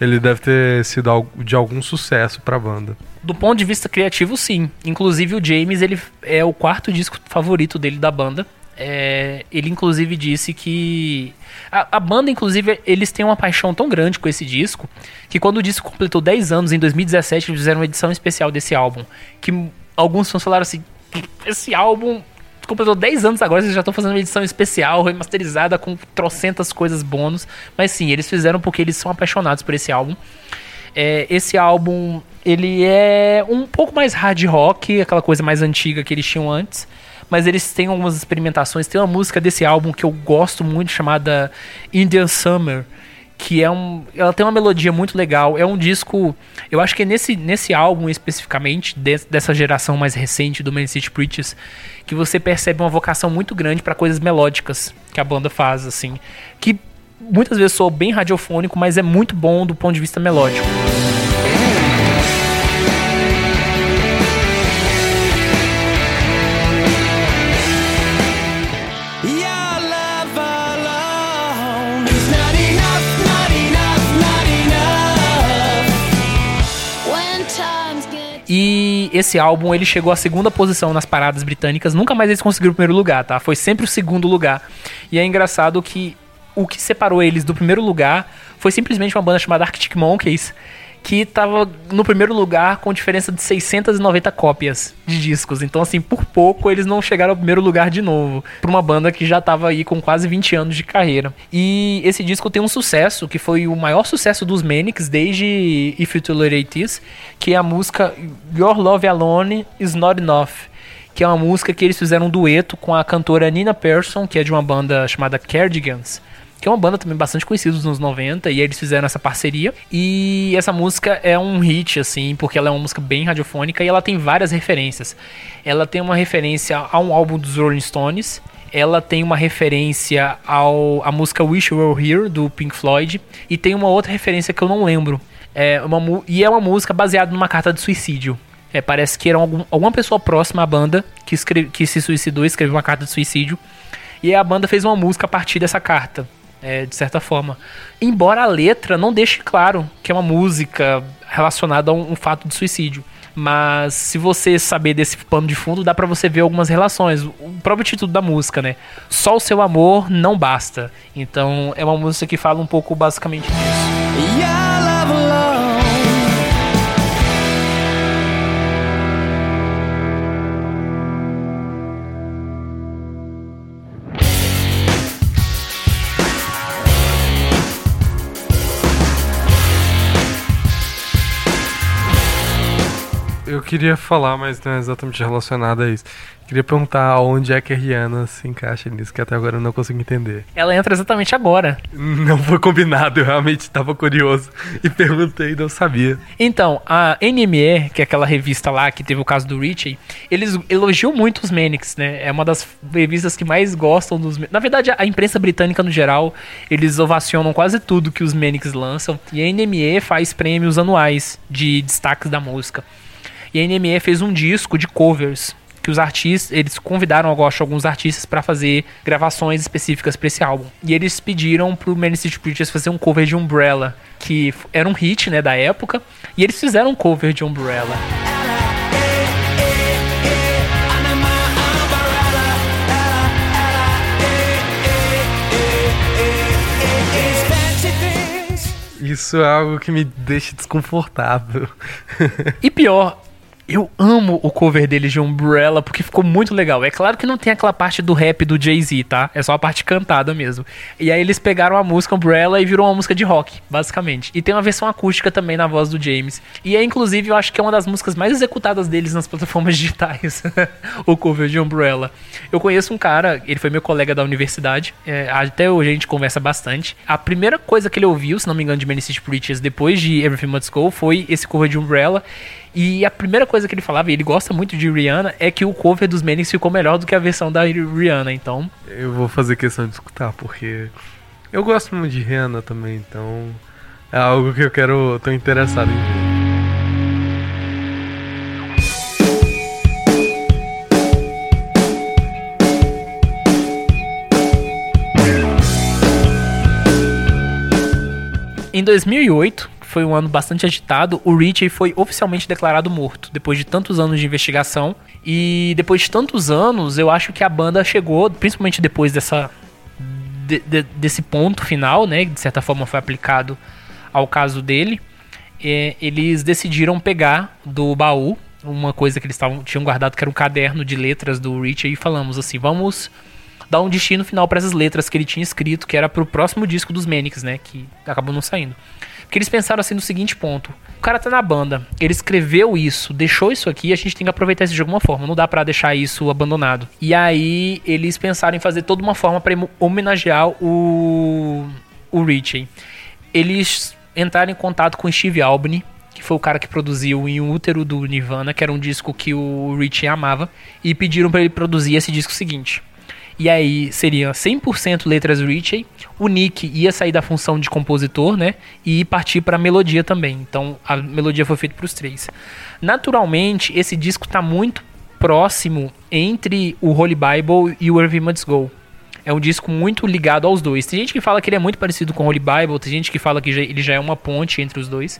ele deve ter sido de algum sucesso pra banda. Do ponto de vista criativo, sim. Inclusive o James, ele é o quarto disco favorito dele da banda. É, ele inclusive disse que a, a banda, inclusive, eles têm uma paixão tão grande com esse disco que quando o disco completou 10 anos, em 2017, eles fizeram uma edição especial desse álbum. Que alguns fãs falaram assim: esse álbum completou 10 anos agora, vocês já estão fazendo uma edição especial, remasterizada com trocentas coisas bônus. Mas sim, eles fizeram porque eles são apaixonados por esse álbum. É, esse álbum, ele é um pouco mais hard rock, aquela coisa mais antiga que eles tinham antes. Mas eles têm algumas experimentações. Tem uma música desse álbum que eu gosto muito, chamada Indian Summer. Que é um. Ela tem uma melodia muito legal. É um disco. Eu acho que é nesse, nesse álbum especificamente, des- dessa geração mais recente do Man City Preachers, que você percebe uma vocação muito grande para coisas melódicas que a banda faz, assim. Que muitas vezes sou bem radiofônico, mas é muito bom do ponto de vista melódico. E esse álbum ele chegou à segunda posição nas paradas britânicas. Nunca mais eles conseguiram o primeiro lugar, tá? Foi sempre o segundo lugar. E é engraçado que o que separou eles do primeiro lugar foi simplesmente uma banda chamada Arctic Monkeys, que tava no primeiro lugar com diferença de 690 cópias de discos. Então, assim, por pouco eles não chegaram ao primeiro lugar de novo. Pra uma banda que já tava aí com quase 20 anos de carreira. E esse disco tem um sucesso, que foi o maior sucesso dos Manics desde If You Tolerate This, que é a música Your Love Alone Is Not Enough. Que é uma música que eles fizeram um dueto com a cantora Nina Persson, que é de uma banda chamada Cardigans que é uma banda também bastante conhecida nos anos 90, e eles fizeram essa parceria. E essa música é um hit, assim, porque ela é uma música bem radiofônica e ela tem várias referências. Ela tem uma referência a um álbum dos Rolling Stones, ela tem uma referência ao a música Wish You Were Here, do Pink Floyd, e tem uma outra referência que eu não lembro. É uma, e é uma música baseada numa carta de suicídio. É, parece que era algum- alguma pessoa próxima à banda que, escreve, que se suicidou e escreveu uma carta de suicídio. E a banda fez uma música a partir dessa carta, é, de certa forma. Embora a letra não deixe claro que é uma música relacionada a um, um fato de suicídio. Mas se você saber desse pano de fundo, dá pra você ver algumas relações. O próprio título da música, né? Só o seu amor não basta. Então é uma música que fala um pouco basicamente disso. Your queria falar, mas não é exatamente relacionado a isso. Queria perguntar onde é que a Rihanna se encaixa nisso, que até agora eu não consigo entender. Ela entra exatamente agora. Não foi combinado, eu realmente estava curioso e perguntei e não sabia. Então, a NME, que é aquela revista lá que teve o caso do Richie, eles elogiam muito os Manics, né? É uma das revistas que mais gostam dos. Na verdade, a imprensa britânica no geral, eles ovacionam quase tudo que os Manics lançam. E a NME faz prêmios anuais de destaques da música. E a NME fez um disco de covers que os artistas, eles convidaram gosto alguns artistas para fazer gravações específicas para esse álbum. E eles pediram pro Man City Preachers fazer um cover de Umbrella, que era um hit, né, da época, e eles fizeram um cover de Umbrella. Isso é algo que me deixa desconfortável. E pior, eu amo o cover deles de Umbrella porque ficou muito legal. É claro que não tem aquela parte do rap do Jay-Z, tá? É só a parte cantada mesmo. E aí eles pegaram a música Umbrella e virou uma música de rock, basicamente. E tem uma versão acústica também na voz do James. E é inclusive, eu acho que é uma das músicas mais executadas deles nas plataformas digitais. o cover de Umbrella. Eu conheço um cara, ele foi meu colega da universidade. é, até hoje a gente conversa bastante. A primeira coisa que ele ouviu, se não me engano, de Many City Preachers depois de Everything Must Go foi esse cover de Umbrella. E a primeira coisa que ele falava, e ele gosta muito de Rihanna, é que o cover dos Manics ficou melhor do que a versão da Rihanna. Então, Eu vou fazer questão de escutar, porque eu gosto muito de Rihanna também, então é algo que eu quero, tô interessado em ver. Em 2008, que foi um ano bastante agitado, o Richie foi oficialmente declarado morto, depois de tantos anos de investigação. E depois de tantos anos, eu acho que a banda chegou, principalmente depois dessa de- de- desse ponto final, né, que de certa forma foi aplicado ao caso dele, é, eles decidiram pegar do baú uma coisa que eles tavam, tinham guardado, que era um caderno de letras do Richie, e falamos assim, vamos dar um destino final para essas letras que ele tinha escrito, que era pro próximo disco dos Manics, né, que acabou não saindo. Porque eles pensaram assim no seguinte ponto: o cara tá na banda, ele escreveu isso, deixou isso aqui, a gente tem que aproveitar isso de alguma forma, não dá pra deixar isso abandonado. E aí eles pensaram em fazer toda uma forma pra homenagear o o Richie. Eles entraram em contato com Steve Albini, que foi o cara que produziu Em Útero do Nirvana, que era um disco que o Richie amava, e pediram pra ele produzir esse disco seguinte. E aí seria 100% letras Richie. O Nick ia sair da função de compositor, né? E partir para melodia também. Então a melodia foi feita para os três. Naturalmente, esse disco tá muito próximo entre o Holy Bible e o Every Must Go. É um disco muito ligado aos dois. Tem gente que fala que ele é muito parecido com o Holy Bible, tem gente que fala que ele já é uma ponte entre os dois.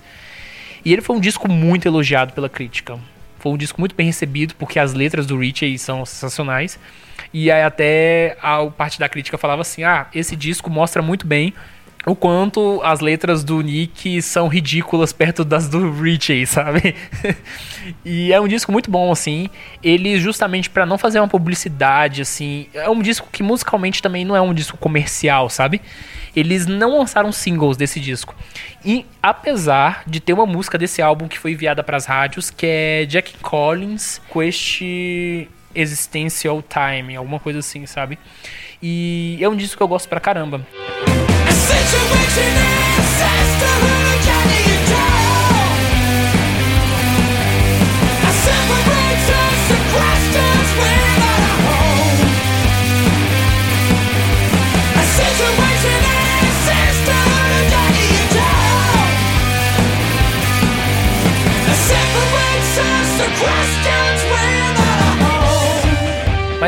E ele foi um disco muito elogiado pela crítica. Foi um disco muito bem recebido, porque as letras do Richie são sensacionais. E aí até a parte da crítica falava assim: ah, esse disco mostra muito bem o quanto as letras do Nick são ridículas perto das do Richie, sabe? e é um disco muito bom, assim. Ele, justamente para não fazer uma publicidade, assim. É um disco que musicalmente também não é um disco comercial, sabe? Eles não lançaram singles desse disco. E apesar de ter uma música desse álbum que foi enviada para as rádios, que é Jack Collins com este Existential Time, alguma coisa assim, sabe? E é um disco que eu gosto pra caramba. A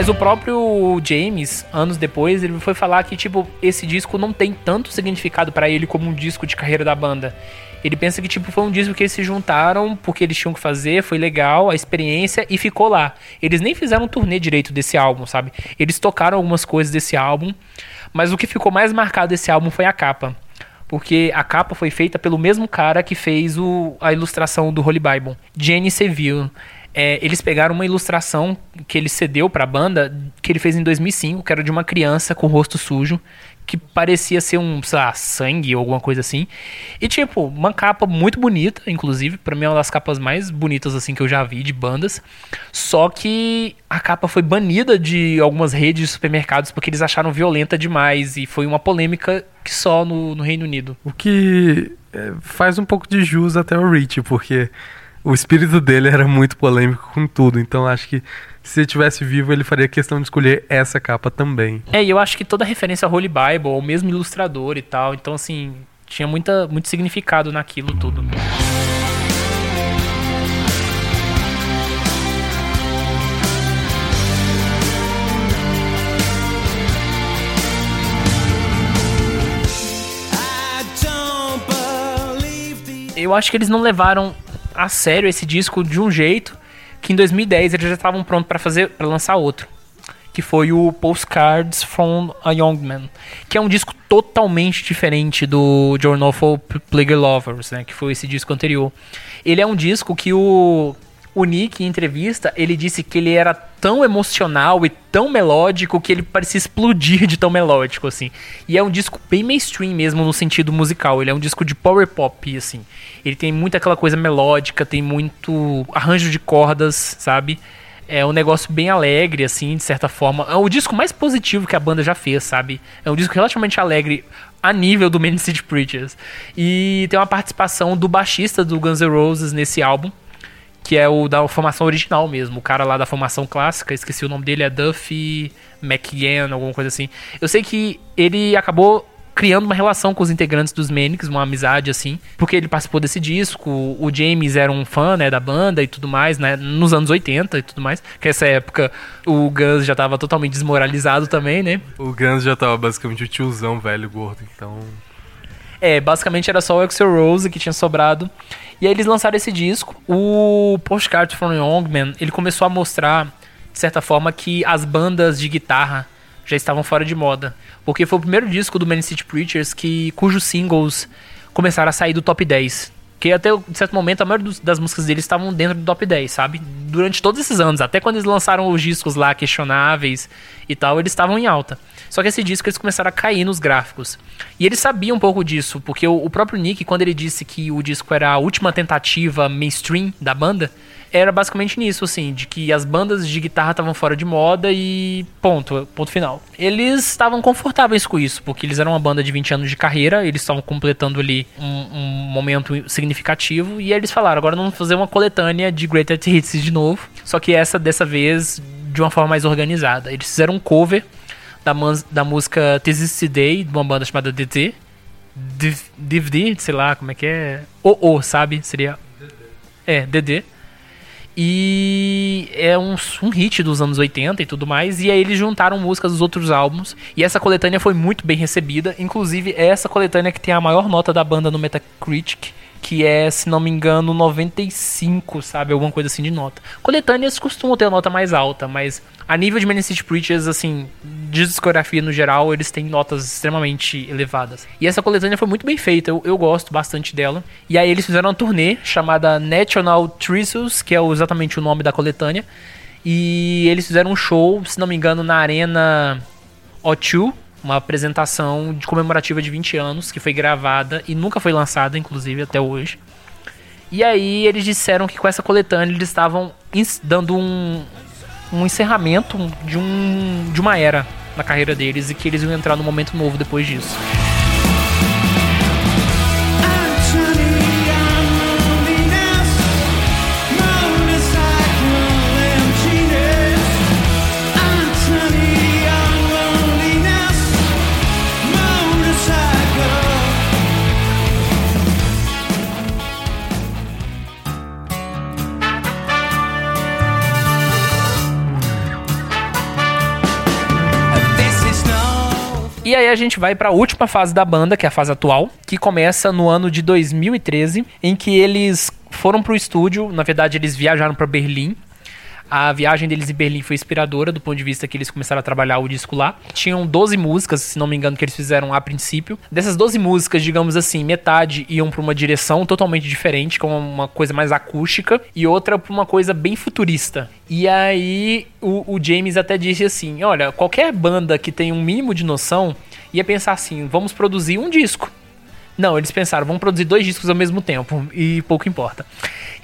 Mas o próprio James, anos depois, ele foi falar que, tipo, esse disco não tem tanto significado pra ele como um disco de carreira da banda. Ele pensa que, tipo, foi um disco que eles se juntaram porque eles tinham que fazer, foi legal, a experiência, e ficou lá. Eles nem fizeram um turnê direito desse álbum, sabe? Eles tocaram algumas coisas desse álbum, mas o que ficou mais marcado desse álbum foi a capa. Porque a capa foi feita pelo mesmo cara que fez o, a ilustração do Holy Bible, Jenny Seville. É, eles pegaram uma ilustração que ele cedeu pra banda, que ele fez em 2005, que era de uma criança com o rosto sujo, que parecia ser um, sei lá, sangue ou alguma coisa assim. E tipo, uma capa muito bonita, inclusive, pra mim é uma das capas mais bonitas assim que eu já vi de bandas. Só que a capa foi banida de algumas redes de supermercados porque eles acharam violenta demais e foi uma polêmica que só no, no Reino Unido. O que é, faz um pouco de jus até o Rich, porque o espírito dele era muito polêmico com tudo. Então acho que se ele tivesse vivo, ele faria questão de escolher essa capa também. É, e eu acho que toda referência ao Holy Bible, ao mesmo ilustrador e tal, então assim, tinha muita, muito significado naquilo tudo. Eu acho que eles não levaram a sério esse disco de um jeito que em 2010 eles já estavam prontos pra fazer para lançar outro, que foi o Postcards from a Young Man, que é um disco totalmente diferente do Journal for Plague Lovers, né, que foi esse disco anterior. Ele é um disco que o o Nick, em entrevista, ele disse que ele era tão emocional e tão melódico que ele parecia explodir de tão melódico, assim. E é um disco bem mainstream mesmo no sentido musical. Ele é um disco de power pop, assim. Ele tem muita aquela coisa melódica, tem muito arranjo de cordas, sabe? É um negócio bem alegre, assim, de certa forma. É o disco mais positivo que a banda já fez, sabe? É um disco relativamente alegre a nível do Man City Preachers. E tem uma participação do baixista do Guns N' Roses nesse álbum, que é o da formação original mesmo. O cara lá da formação clássica, esqueci o nome dele, é Duffy McGann, alguma coisa assim. Eu sei que ele acabou criando uma relação com os integrantes dos Manics, uma amizade assim, porque ele participou desse disco, o James era um fã, né, da banda e tudo mais, né, nos anos 80 e tudo mais, que nessa época o Guns já tava totalmente desmoralizado também, né? O Guns já tava basicamente o tiozão velho gordo, então. É, basicamente era só o Axel Rose que tinha sobrado. E aí eles lançaram esse disco. O Postcard from Young Man, ele começou a mostrar, de certa forma, que as bandas de guitarra já estavam fora de moda. Porque foi o primeiro disco do Man City Preachers que, cujos singles começaram a sair do top 10. Que até um certo momento a maioria dos- das músicas deles estavam dentro do top 10, sabe? Durante todos esses anos, até quando eles lançaram os discos lá questionáveis e tal, eles estavam em alta. Só que esse disco eles começaram a cair nos gráficos. E eles sabiam um pouco disso, porque o, o próprio Nick, quando ele disse que o disco era a última tentativa mainstream da banda, era basicamente nisso, assim, de que as bandas de guitarra estavam fora de moda e ponto, ponto final. Eles estavam confortáveis com isso, porque eles eram uma banda de 20 anos de carreira, eles estavam completando ali um, um momento significativo, e aí eles falaram, agora vamos fazer uma coletânea de Greatest Hits de novo, só que essa, dessa vez, de uma forma mais organizada. Eles fizeram um cover da, da música This Is Today, de uma banda chamada DD, Div- DVD, sei lá como é que é, O, O, sabe? Seria... É, DD. E é um, um hit dos anos 80 e tudo mais. E aí eles juntaram músicas dos outros álbuns. E essa coletânea foi muito bem recebida. Inclusive, é essa coletânea que tem a maior nota da banda no Metacritic. Que é, se não me engano, 95, sabe? Alguma coisa assim de nota. Coletâneas costumam ter nota mais alta, mas a nível de Man City Preachers, assim, de discografia no geral, eles têm notas extremamente elevadas. E essa coletânea foi muito bem feita, eu, eu gosto bastante dela. E aí eles fizeram uma turnê chamada National Treasures, que é exatamente o nome da coletânea. E eles fizeram um show, se não me engano, na Arena O2, uma apresentação de comemorativa de 20 anos, que foi gravada e nunca foi lançada, inclusive, até hoje. E aí eles disseram que com essa coletânea eles estavam dando um, um encerramento de, um, de uma era na carreira deles e que eles iam entrar num momento novo depois disso. E aí a gente vai pra última fase da banda, que é a fase atual, que começa no ano de 2013, em que eles foram pro estúdio, na verdade eles viajaram pra Berlim. A viagem deles em Berlim foi inspiradora do ponto de vista que eles começaram a trabalhar o disco lá. Tinham 12 músicas, se não me engano, que eles fizeram a princípio. Dessas 12 músicas, digamos assim, metade iam pra uma direção totalmente diferente, com uma coisa mais acústica, e outra pra uma coisa bem futurista. E aí o, o James até disse assim: olha, qualquer banda que tenha um mínimo de noção ia pensar assim: vamos produzir um disco. Não, eles pensaram, vamos produzir dois discos ao mesmo tempo, e pouco importa.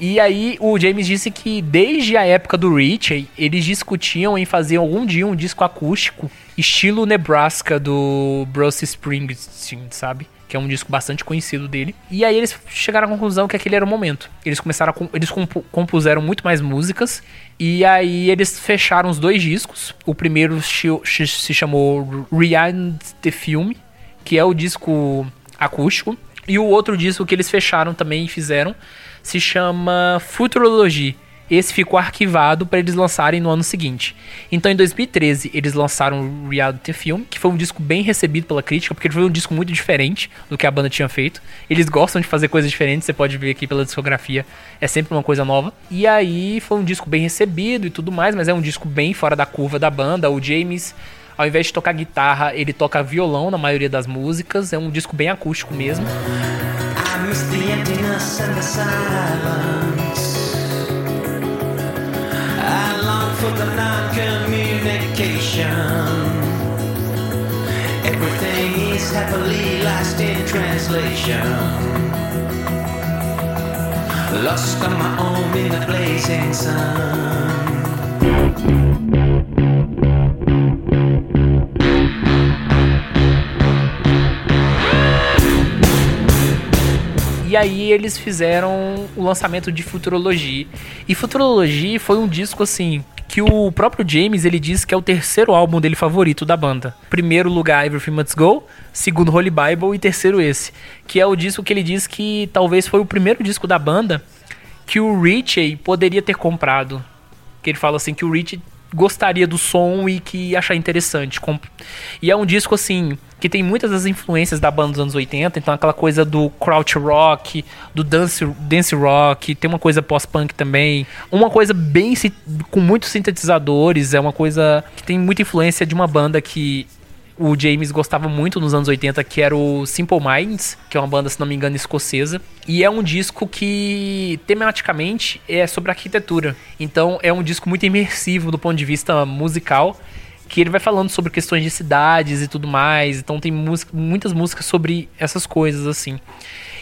E aí o James disse que desde a época do Ritchie, eles discutiam em fazer algum dia um disco acústico, estilo Nebraska do Bruce Springsteen, sabe? Que é um disco bastante conhecido dele. E aí eles chegaram à conclusão que aquele era o momento. Eles começaram a, eles compu- compuseram muito mais músicas e aí eles fecharam os dois discos. O primeiro se chamou Rewind the Film, que é o disco acústico. E o outro disco que eles fecharam também e fizeram se chama Futurology. Esse ficou arquivado para eles lançarem no ano seguinte. Então, em 2013, eles lançaram o Reality Film, que foi um disco bem recebido pela crítica, porque foi um disco muito diferente do que a banda tinha feito. Eles gostam de fazer coisas diferentes, você pode ver aqui pela discografia, é sempre uma coisa nova. E aí, foi um disco bem recebido e tudo mais, mas é um disco bem fora da curva da banda. O James ao invés de tocar guitarra, ele toca violão na maioria das músicas. É um disco bem acústico mesmo. I miss the emptiness and the silence. I long for the non-communication. Everything is happily translation. Lost on my own in the blazing sun. E aí eles fizeram o lançamento de Futurology. E Futurology foi um disco assim que o próprio James ele diz que é o terceiro álbum dele favorito da banda. Primeiro lugar Everything Must Go, segundo Holy Bible e terceiro esse, que é o disco que ele diz que talvez foi o primeiro disco da banda que o Richie poderia ter comprado. Que ele fala assim que o Richie gostaria do som e que achar interessante. E é um disco assim que tem muitas das influências da banda dos anos 80, então aquela coisa do crouch rock, do dance, dance rock, tem uma coisa pós-punk também, uma coisa bem com muitos sintetizadores, é uma coisa que tem muita influência de uma banda que o James gostava muito nos anos 80, que era o Simple Minds, que é uma banda, se não me engano, escocesa. E é um disco que, tematicamente, é sobre arquitetura. Então, é um disco muito imersivo do ponto de vista musical, que ele vai falando sobre questões de cidades e tudo mais. Então, tem música, muitas músicas sobre essas coisas, assim.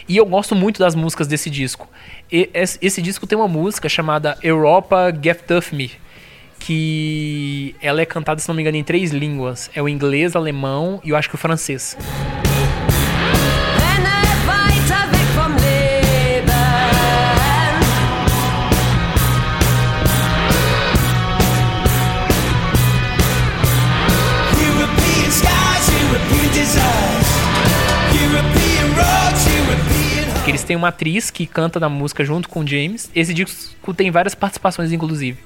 E eu gosto muito das músicas desse disco. E- esse, esse disco tem uma música chamada Europa Get Tough Me, que ela é cantada, se não me engano, em três línguas. É o inglês, alemão e eu acho que o francês. Têm uma atriz que canta na música junto com o James. Esse disco tem várias participações, inclusive.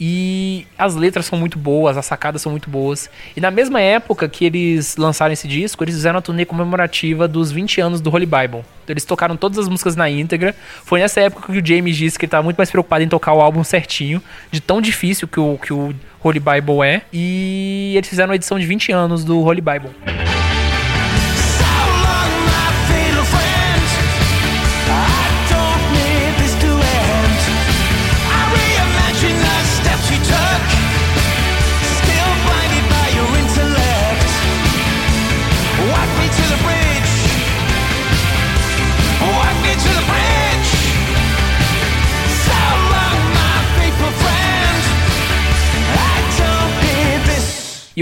E as letras são muito boas, as sacadas são muito boas. E na mesma época que eles lançaram esse disco, eles fizeram a turnê comemorativa dos 20 anos do Holy Bible. Então, eles tocaram todas as músicas na íntegra. Foi nessa época que o James disse que ele estava muito mais preocupado em tocar o álbum certinho, de tão difícil que o, que o Holy Bible é. E eles fizeram a edição de 20 anos do Holy Bible.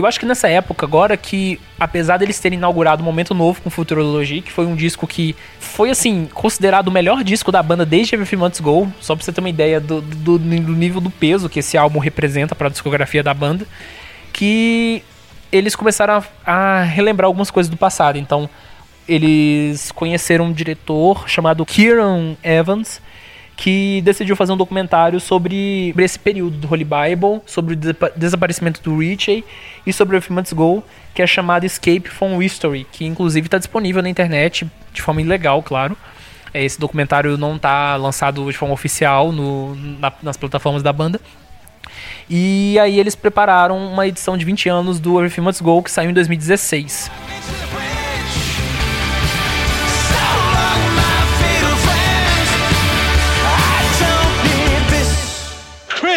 Eu acho que nessa época, agora que, apesar deles terem inaugurado um momento novo com Futurology, que foi um disco que foi, assim, considerado o melhor disco da banda desde Every Few Months Go, só pra você ter uma ideia do, do, do nível do peso que esse álbum representa pra discografia da banda, que eles começaram a, a relembrar algumas coisas do passado. Então, eles conheceram um diretor chamado Kieran Evans, que decidiu fazer um documentário sobre esse período do Holy Bible, sobre o desaparecimento do Ritchie e sobre o Months Go, que é chamado Escape from History, que inclusive está disponível na internet de forma ilegal, claro. É, Esse documentário não está lançado de forma oficial no- na- nas plataformas da banda. E aí eles prepararam uma edição de 20 anos do Everything Must Go, que saiu em 2016.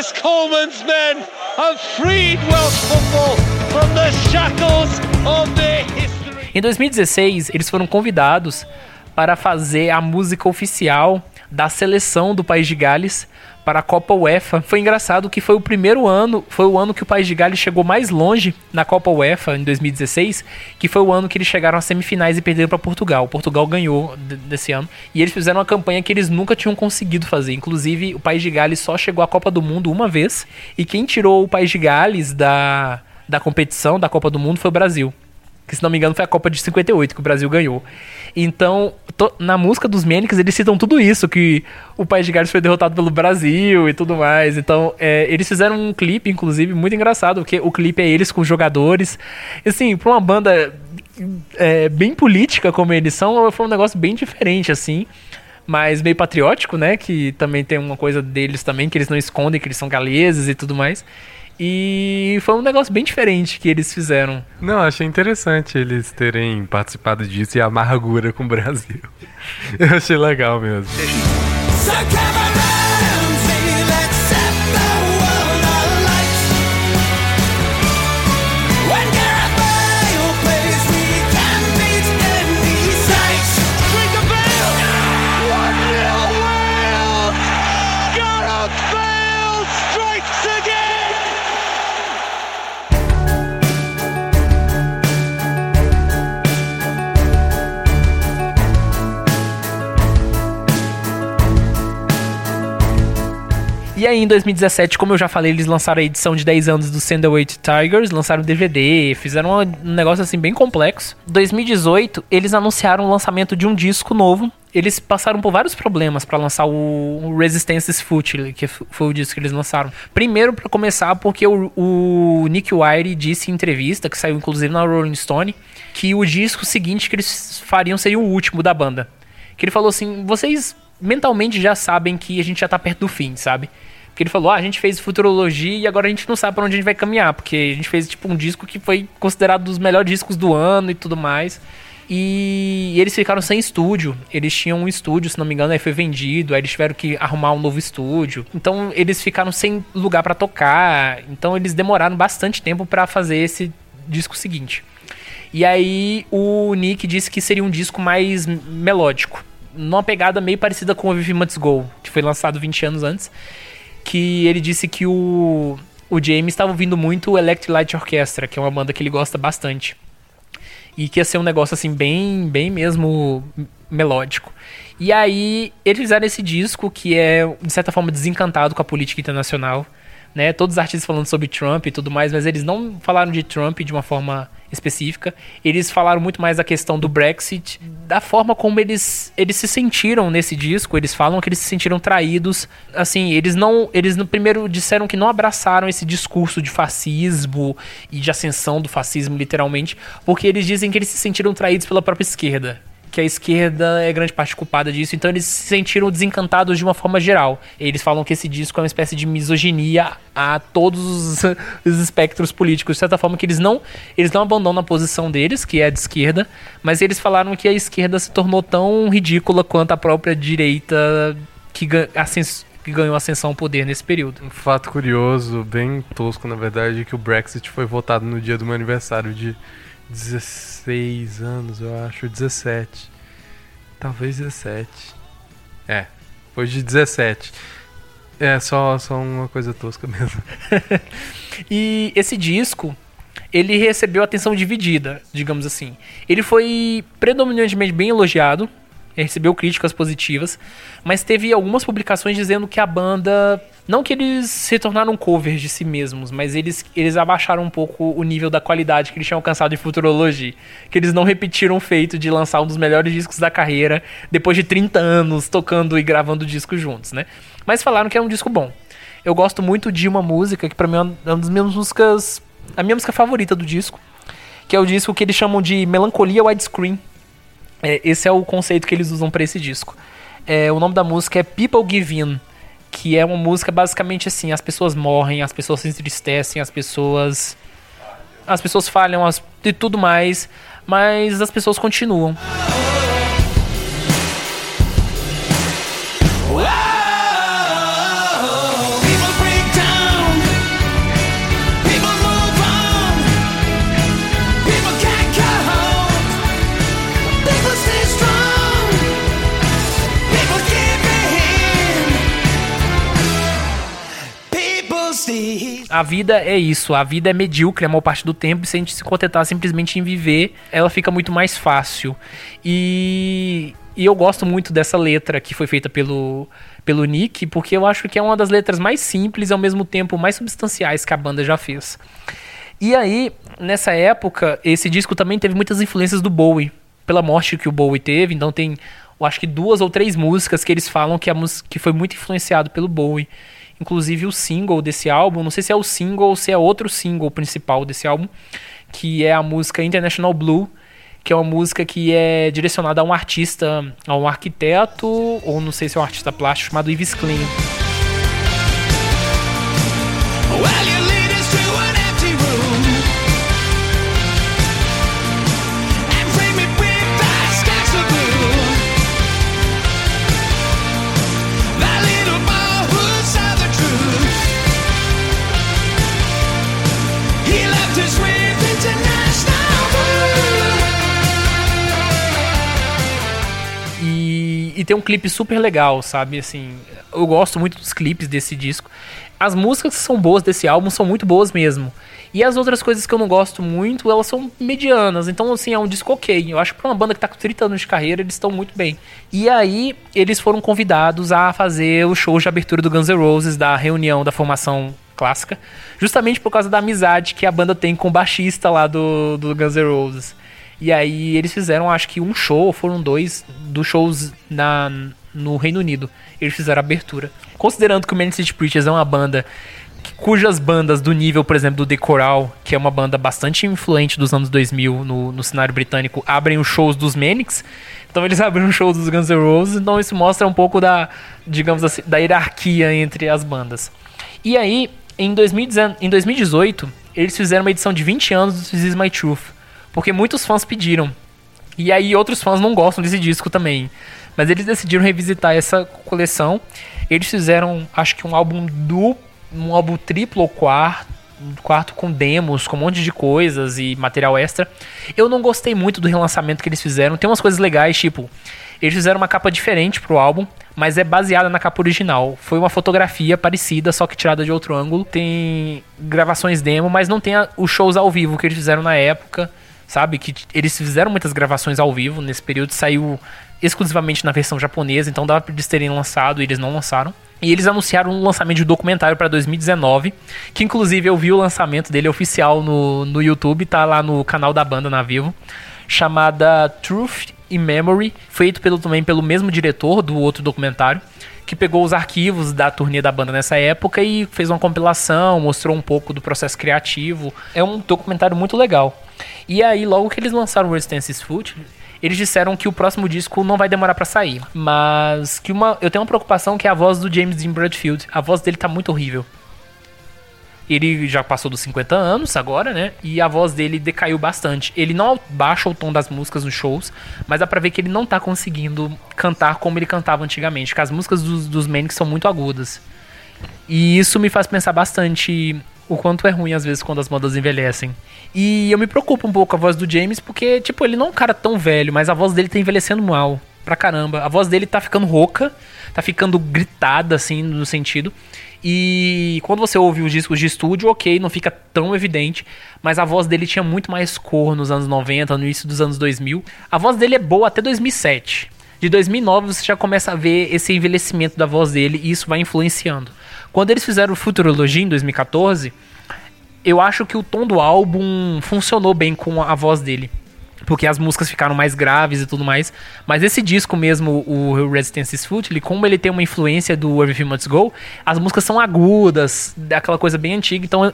Chris Coleman's men have freed Welsh football from the shackles of their history. Em 2016, eles foram convidados para fazer a música oficial da seleção do País de Gales para a Copa UEFA. Foi engraçado que foi o primeiro ano, foi o ano que o País de Gales chegou mais longe na Copa UEFA em 2016, que foi o ano que eles chegaram às semifinais e perderam para Portugal. Portugal ganhou de- desse ano e eles fizeram uma campanha que eles nunca tinham conseguido fazer. Inclusive, o País de Gales só chegou à Copa do Mundo uma vez e quem tirou o País de Gales da da competição da Copa do Mundo foi o Brasil que se não me engano foi a Copa de 58 que o Brasil ganhou. Então, to- na música dos Manics, eles citam tudo isso, que o País de Gales foi derrotado pelo Brasil e tudo mais. Então, é, eles fizeram um clipe, inclusive, muito engraçado, porque o clipe é eles com os jogadores. Assim, pra uma banda é, bem política como eles são, foi um negócio bem diferente, assim. Mas meio patriótico, né? Que também tem uma coisa deles também, que eles não escondem, que eles são galeses e tudo mais. E foi um negócio bem diferente que eles fizeram. Não, achei interessante eles terem participado disso e a amargura com o Brasil. Eu achei legal mesmo. E aí, em 2017, como eu já falei, eles lançaram a edição de 10 anos do Sandalwood Tigers, lançaram DVD, fizeram um negócio assim bem complexo. 2018, eles anunciaram o lançamento de um disco novo. Eles passaram por vários problemas para lançar o, o Resistance is Futile, que foi o disco que eles lançaram. Primeiro, para começar, porque o, o Nick Wire disse em entrevista, que saiu inclusive na Rolling Stone, que o disco seguinte que eles fariam seria o último da banda. Que ele falou assim: vocês mentalmente já sabem que a gente já tá perto do fim, sabe? Porque ele falou: ah, a gente fez futurologia e agora a gente não sabe pra onde a gente vai caminhar, porque a gente fez tipo um disco que foi considerado um dos melhores discos do ano e tudo mais. E eles ficaram sem estúdio. Eles tinham um estúdio, se não me engano, aí foi vendido. Aí eles tiveram que arrumar um novo estúdio. Então eles ficaram sem lugar pra tocar. Então eles demoraram bastante tempo pra fazer esse disco seguinte. E aí o Nick disse que seria um disco mais melódico. Numa pegada meio parecida com o Everything Must Go, que foi lançado 20 anos antes. Que ele disse que o, o James estava ouvindo muito o Electric Light Orchestra, que é uma banda que ele gosta bastante. E que ia ser um negócio assim, bem, bem mesmo melódico. E aí, eles fizeram esse disco que é, de certa forma, desencantado com a política internacional. Né? Todos os artistas falando sobre Trump e tudo mais, mas eles não falaram de Trump de uma forma específica. Eles falaram muito mais da questão do Brexit, da forma como eles, eles se sentiram nesse disco. Eles falam que eles se sentiram traídos. Assim, eles não. Eles no primeiro disseram que não abraçaram esse discurso de fascismo e de ascensão do fascismo, literalmente, porque eles dizem que eles se sentiram traídos pela própria esquerda que a esquerda é grande parte culpada disso, então eles se sentiram desencantados de uma forma geral. Eles falam que esse disco é uma espécie de misoginia a todos os, os espectros políticos, de certa forma que eles não, eles não abandonam a posição deles, que é de esquerda, mas eles falaram que a esquerda se tornou tão ridícula quanto a própria direita que, que ganhou ascensão ao poder nesse período. Um fato curioso, bem tosco na verdade, é que o Brexit foi votado no dia do meu aniversário de 16 anos, eu acho, 17. Talvez 17. É, foi de 17. É, só, só uma coisa tosca mesmo. E esse disco, ele recebeu atenção dividida, digamos assim. Ele foi predominantemente bem elogiado, recebeu críticas positivas, mas teve algumas publicações dizendo que a banda. Não que eles se tornaram covers de si mesmos, mas eles, eles abaixaram um pouco o nível da qualidade que eles tinham alcançado em Futurology. Que eles não repetiram o feito de lançar um dos melhores discos da carreira depois de 30 anos tocando e gravando discos juntos, né? Mas falaram que é um disco bom. Eu gosto muito de uma música que pra mim é uma das minhas músicas. A minha música favorita do disco. Que é o disco que eles chamam de Melancolia Widescreen. É, esse é o conceito que eles usam pra esse disco. É, o nome da música é People Give In, que é uma música basicamente assim: as pessoas morrem, as pessoas se entristecem, as pessoas. As pessoas falham as, e tudo mais, mas as pessoas continuam. A vida é isso, a vida é medíocre a maior parte do tempo, e se a gente se contentar simplesmente em viver, ela fica muito mais fácil. E, e eu gosto muito dessa letra que foi feita pelo, pelo Nick, porque eu acho que é uma das letras mais simples e ao mesmo tempo mais substanciais que a banda já fez. E aí, nessa época, esse disco também teve muitas influências do Bowie, pela morte que o Bowie teve, então tem, eu acho que duas ou três músicas que eles falam que, a que foi muito influenciado pelo Bowie. Inclusive o single desse álbum, não sei se é o single ou se é outro single principal desse álbum, que é a música International Blue, que é uma música que é direcionada a um artista, a um arquiteto, ou não sei se é um artista plástico, chamado Yves Klein. Well, E, tem um clipe super legal, sabe? Assim, eu gosto muito dos clipes desse disco. As músicas que são boas desse álbum são muito boas mesmo. E as outras coisas que eu não gosto muito, elas são medianas. Então, assim, é um disco ok. Eu acho que pra uma banda que tá com 30 anos de carreira, eles estão muito bem. E aí, eles foram convidados a fazer o show de abertura do Guns N' Roses, da reunião da formação clássica. Justamente por causa da amizade que a banda tem com o baixista lá do, do Guns N' Roses. E aí eles fizeram, acho que um show, foram dois, dos shows na, no Reino Unido. Eles fizeram abertura. Considerando que o Man City Preachers é uma banda que- cujas bandas do nível, por exemplo, do The Coral, que é uma banda bastante influente dos anos 2000 no, no cenário britânico, abrem os shows dos Manics. Então eles abriram o show dos Guns N' Roses, então isso mostra um pouco da, digamos assim, da hierarquia entre as bandas. E aí, em, 2019 em 2018, eles fizeram uma edição de 20 anos do This Is My Truth. Porque muitos fãs pediram. E aí outros fãs não gostam desse disco também. Mas eles decidiram revisitar essa coleção. Eles fizeram, acho que um álbum duplo, um álbum triplo ou quarto, quarto com demos, com um monte de coisas e material extra. Eu não gostei muito do relançamento que eles fizeram. Tem umas coisas legais, tipo, eles fizeram uma capa diferente pro álbum, mas é baseada na capa original. Foi uma fotografia parecida, só que tirada de outro ângulo. Tem gravações demo, mas não tem a- os shows ao vivo que eles fizeram na época, sabe? Que eles fizeram muitas gravações ao vivo nesse período, saiu exclusivamente na versão japonesa, então dava pra eles terem lançado e eles não lançaram. E eles anunciaram um lançamento de documentário pra 2019, que inclusive eu vi o lançamento dele oficial no, no YouTube, tá lá no canal da banda na Vivo, chamada Truth in Memory, feito pelo, também pelo mesmo diretor do outro documentário, que pegou os arquivos da turnê da banda nessa época e fez uma compilação, mostrou um pouco do processo criativo. É um documentário muito legal. E aí, logo que eles lançaram o Resistance's Foot, eles disseram que o próximo disco não vai demorar pra sair, mas que uma eu tenho uma preocupação que é a voz do James Dean Bradfield. A voz dele tá muito horrível. Ele já passou dos 50 anos agora, né? E a voz dele decaiu bastante. Ele não baixa o tom das músicas nos shows, mas dá pra ver que ele não tá conseguindo cantar como ele cantava antigamente. Porque as músicas dos, dos Manics são muito agudas. E isso me faz pensar bastante o quanto é ruim às vezes quando as bandas envelhecem. E eu me preocupo um pouco com a voz do James, porque, tipo, ele não é um cara tão velho, mas a voz dele tá envelhecendo mal. Pra caramba. A voz dele tá ficando rouca, tá ficando gritada, assim, no sentido. E quando você ouve os discos de estúdio, ok, não fica tão evidente, mas a voz dele tinha muito mais cor nos anos 90, no início dos anos 2000. A voz dele é boa até 2007. De 2009 você já começa a ver esse envelhecimento da voz dele e isso vai influenciando. Quando eles fizeram o Futurology em 2014, eu acho que o tom do álbum funcionou bem com a voz dele. Porque as músicas ficaram mais graves e tudo mais. Mas esse disco mesmo, o Resistance is Futile, como ele tem uma influência do Everything Must Go, as músicas são agudas, aquela coisa bem antiga. Então,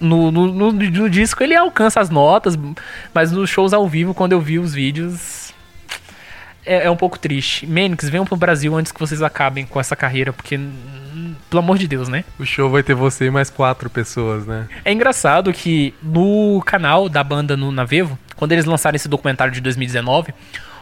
no, no, no- no disco ele alcança as notas, mas nos shows ao vivo, quando eu vi os vídeos, é, é um pouco triste. Menix, venham pro Brasil antes que vocês acabem com essa carreira, porque, pelo amor de Deus, né? O show vai ter você e mais quatro pessoas, né? É engraçado que no canal da banda no Navevo, quando eles lançaram esse documentário de 2019,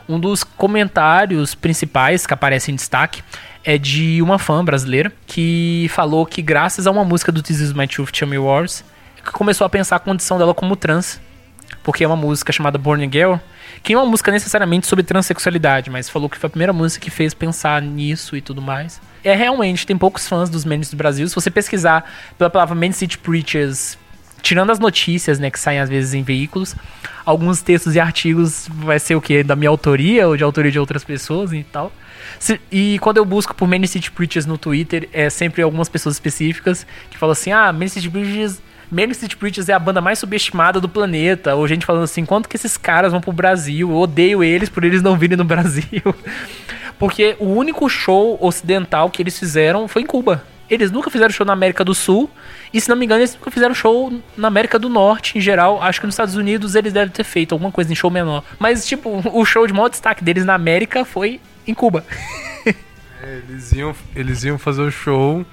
um dos comentários principais que aparece em destaque é de uma fã brasileira que falou que graças a uma música do This Is My Truth, Me Wars, que começou a pensar a condição dela como trans. Porque é uma música chamada Born Girl, que não é uma música necessariamente sobre transexualidade, mas falou que foi a primeira música que fez pensar nisso e tudo mais. É realmente, tem poucos fãs dos Mendes do Brasil. Se você pesquisar pela palavra Man City Preachers, tirando as notícias, né, que saem às vezes em veículos, alguns textos e artigos vai ser o que? Da minha autoria ou de autoria de outras pessoas e tal. Se- e quando eu busco por Many City Preachers no Twitter, é sempre algumas pessoas específicas que falam assim: ah, Many City Preachers. Many City Preachers é a banda mais subestimada do planeta. Ou gente falando assim: quanto que esses caras vão pro Brasil? Eu odeio eles por eles não virem no Brasil. Porque o único show ocidental que eles fizeram foi em Cuba. Eles nunca fizeram show na América do Sul. E se não me engano, eles nunca fizeram show na América do Norte em geral. Acho que nos Estados Unidos eles devem ter feito alguma coisa em show menor. Mas, tipo, o show de maior destaque deles na América foi em Cuba. É, Eles iam, eles iam fazer o show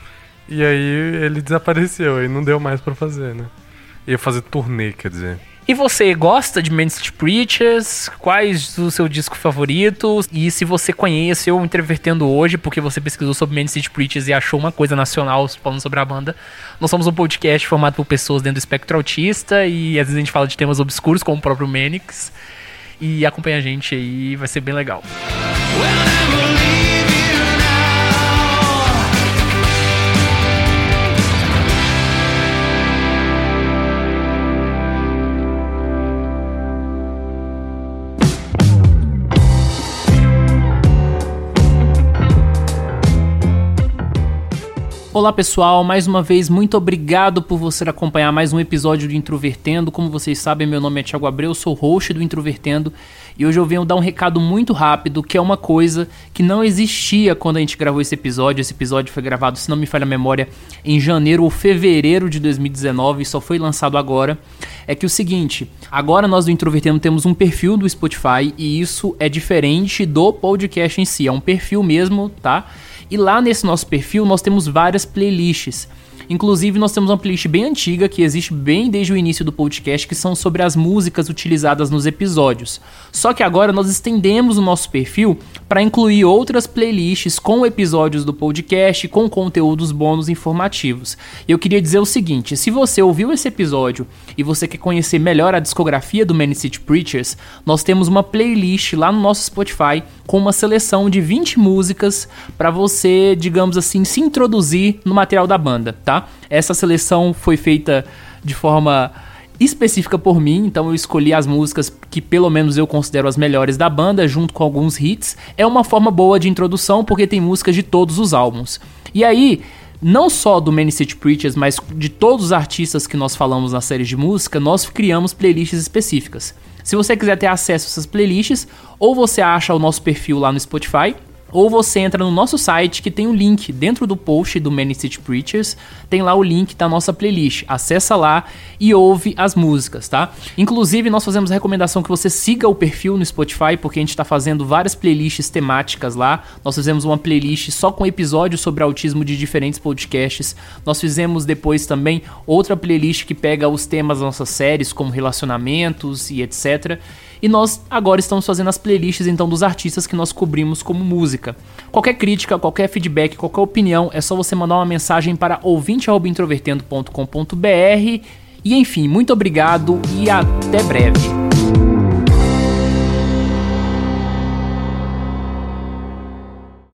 e aí ele desapareceu, aí não deu mais pra fazer, né? Ia fazer turnê, quer dizer. E você gosta de Man City Preachers? Quais o seu disco favorito? E se você conhece o Intervertendo hoje, porque você pesquisou sobre Man City Preachers e achou uma coisa nacional falando sobre a banda, nós somos um podcast formado por pessoas dentro do espectro autista e às vezes a gente fala de temas obscuros, como o próprio Manix. E acompanha a gente aí, vai ser bem legal. Olá pessoal, mais uma vez muito obrigado por você acompanhar mais um episódio do Introvertendo. Como vocês sabem, meu nome é Thiago Abreu, sou host do Introvertendo e hoje eu venho dar um recado muito rápido, que é uma coisa que não existia quando a gente gravou esse episódio. Esse episódio foi gravado, se não me falha a memória, em janeiro ou fevereiro de 2019 e só foi lançado agora. É que o seguinte, agora nós do Introvertendo temos um perfil do Spotify e isso é diferente do podcast em si, é um perfil mesmo, tá? E lá nesse nosso perfil nós temos várias playlists. Inclusive, nós temos uma playlist bem antiga que existe bem desde o início do podcast, que são sobre as músicas utilizadas nos episódios. Só que agora nós estendemos o nosso perfil para incluir outras playlists com episódios do podcast, com conteúdos bônus informativos. E eu queria dizer o seguinte: se você ouviu esse episódio e você quer conhecer melhor a discografia do Many City Preachers, nós temos uma playlist lá no nosso Spotify com uma seleção de 20 músicas para você, digamos assim, se introduzir no material da banda, tá? Essa seleção foi feita de forma específica por mim, então eu escolhi as músicas que pelo menos eu considero as melhores da banda, junto com alguns hits. É uma forma boa de introdução porque tem músicas de todos os álbuns. E aí, não só do Many City Preachers, mas de todos os artistas que nós falamos na série de música, nós criamos playlists específicas. Se você quiser ter acesso a essas playlists, ou você acha o nosso perfil lá no Spotify, ou você entra no nosso site que tem um link dentro do post do Many City Preachers, tem lá o link da nossa playlist. Acessa lá e ouve as músicas, tá? Inclusive, nós fazemos a recomendação que você siga o perfil no Spotify, porque a gente está fazendo várias playlists temáticas lá. Nós fizemos uma playlist só com episódios sobre autismo de diferentes podcasts. Nós fizemos depois também outra playlist que pega os temas das nossas séries, como relacionamentos e etc. E nós agora estamos fazendo as playlists então dos artistas que nós cobrimos como música. Qualquer crítica, qualquer feedback, qualquer opinião, é só você mandar uma mensagem para ouvinte@introvertendo.com.br. E enfim, muito obrigado e até breve.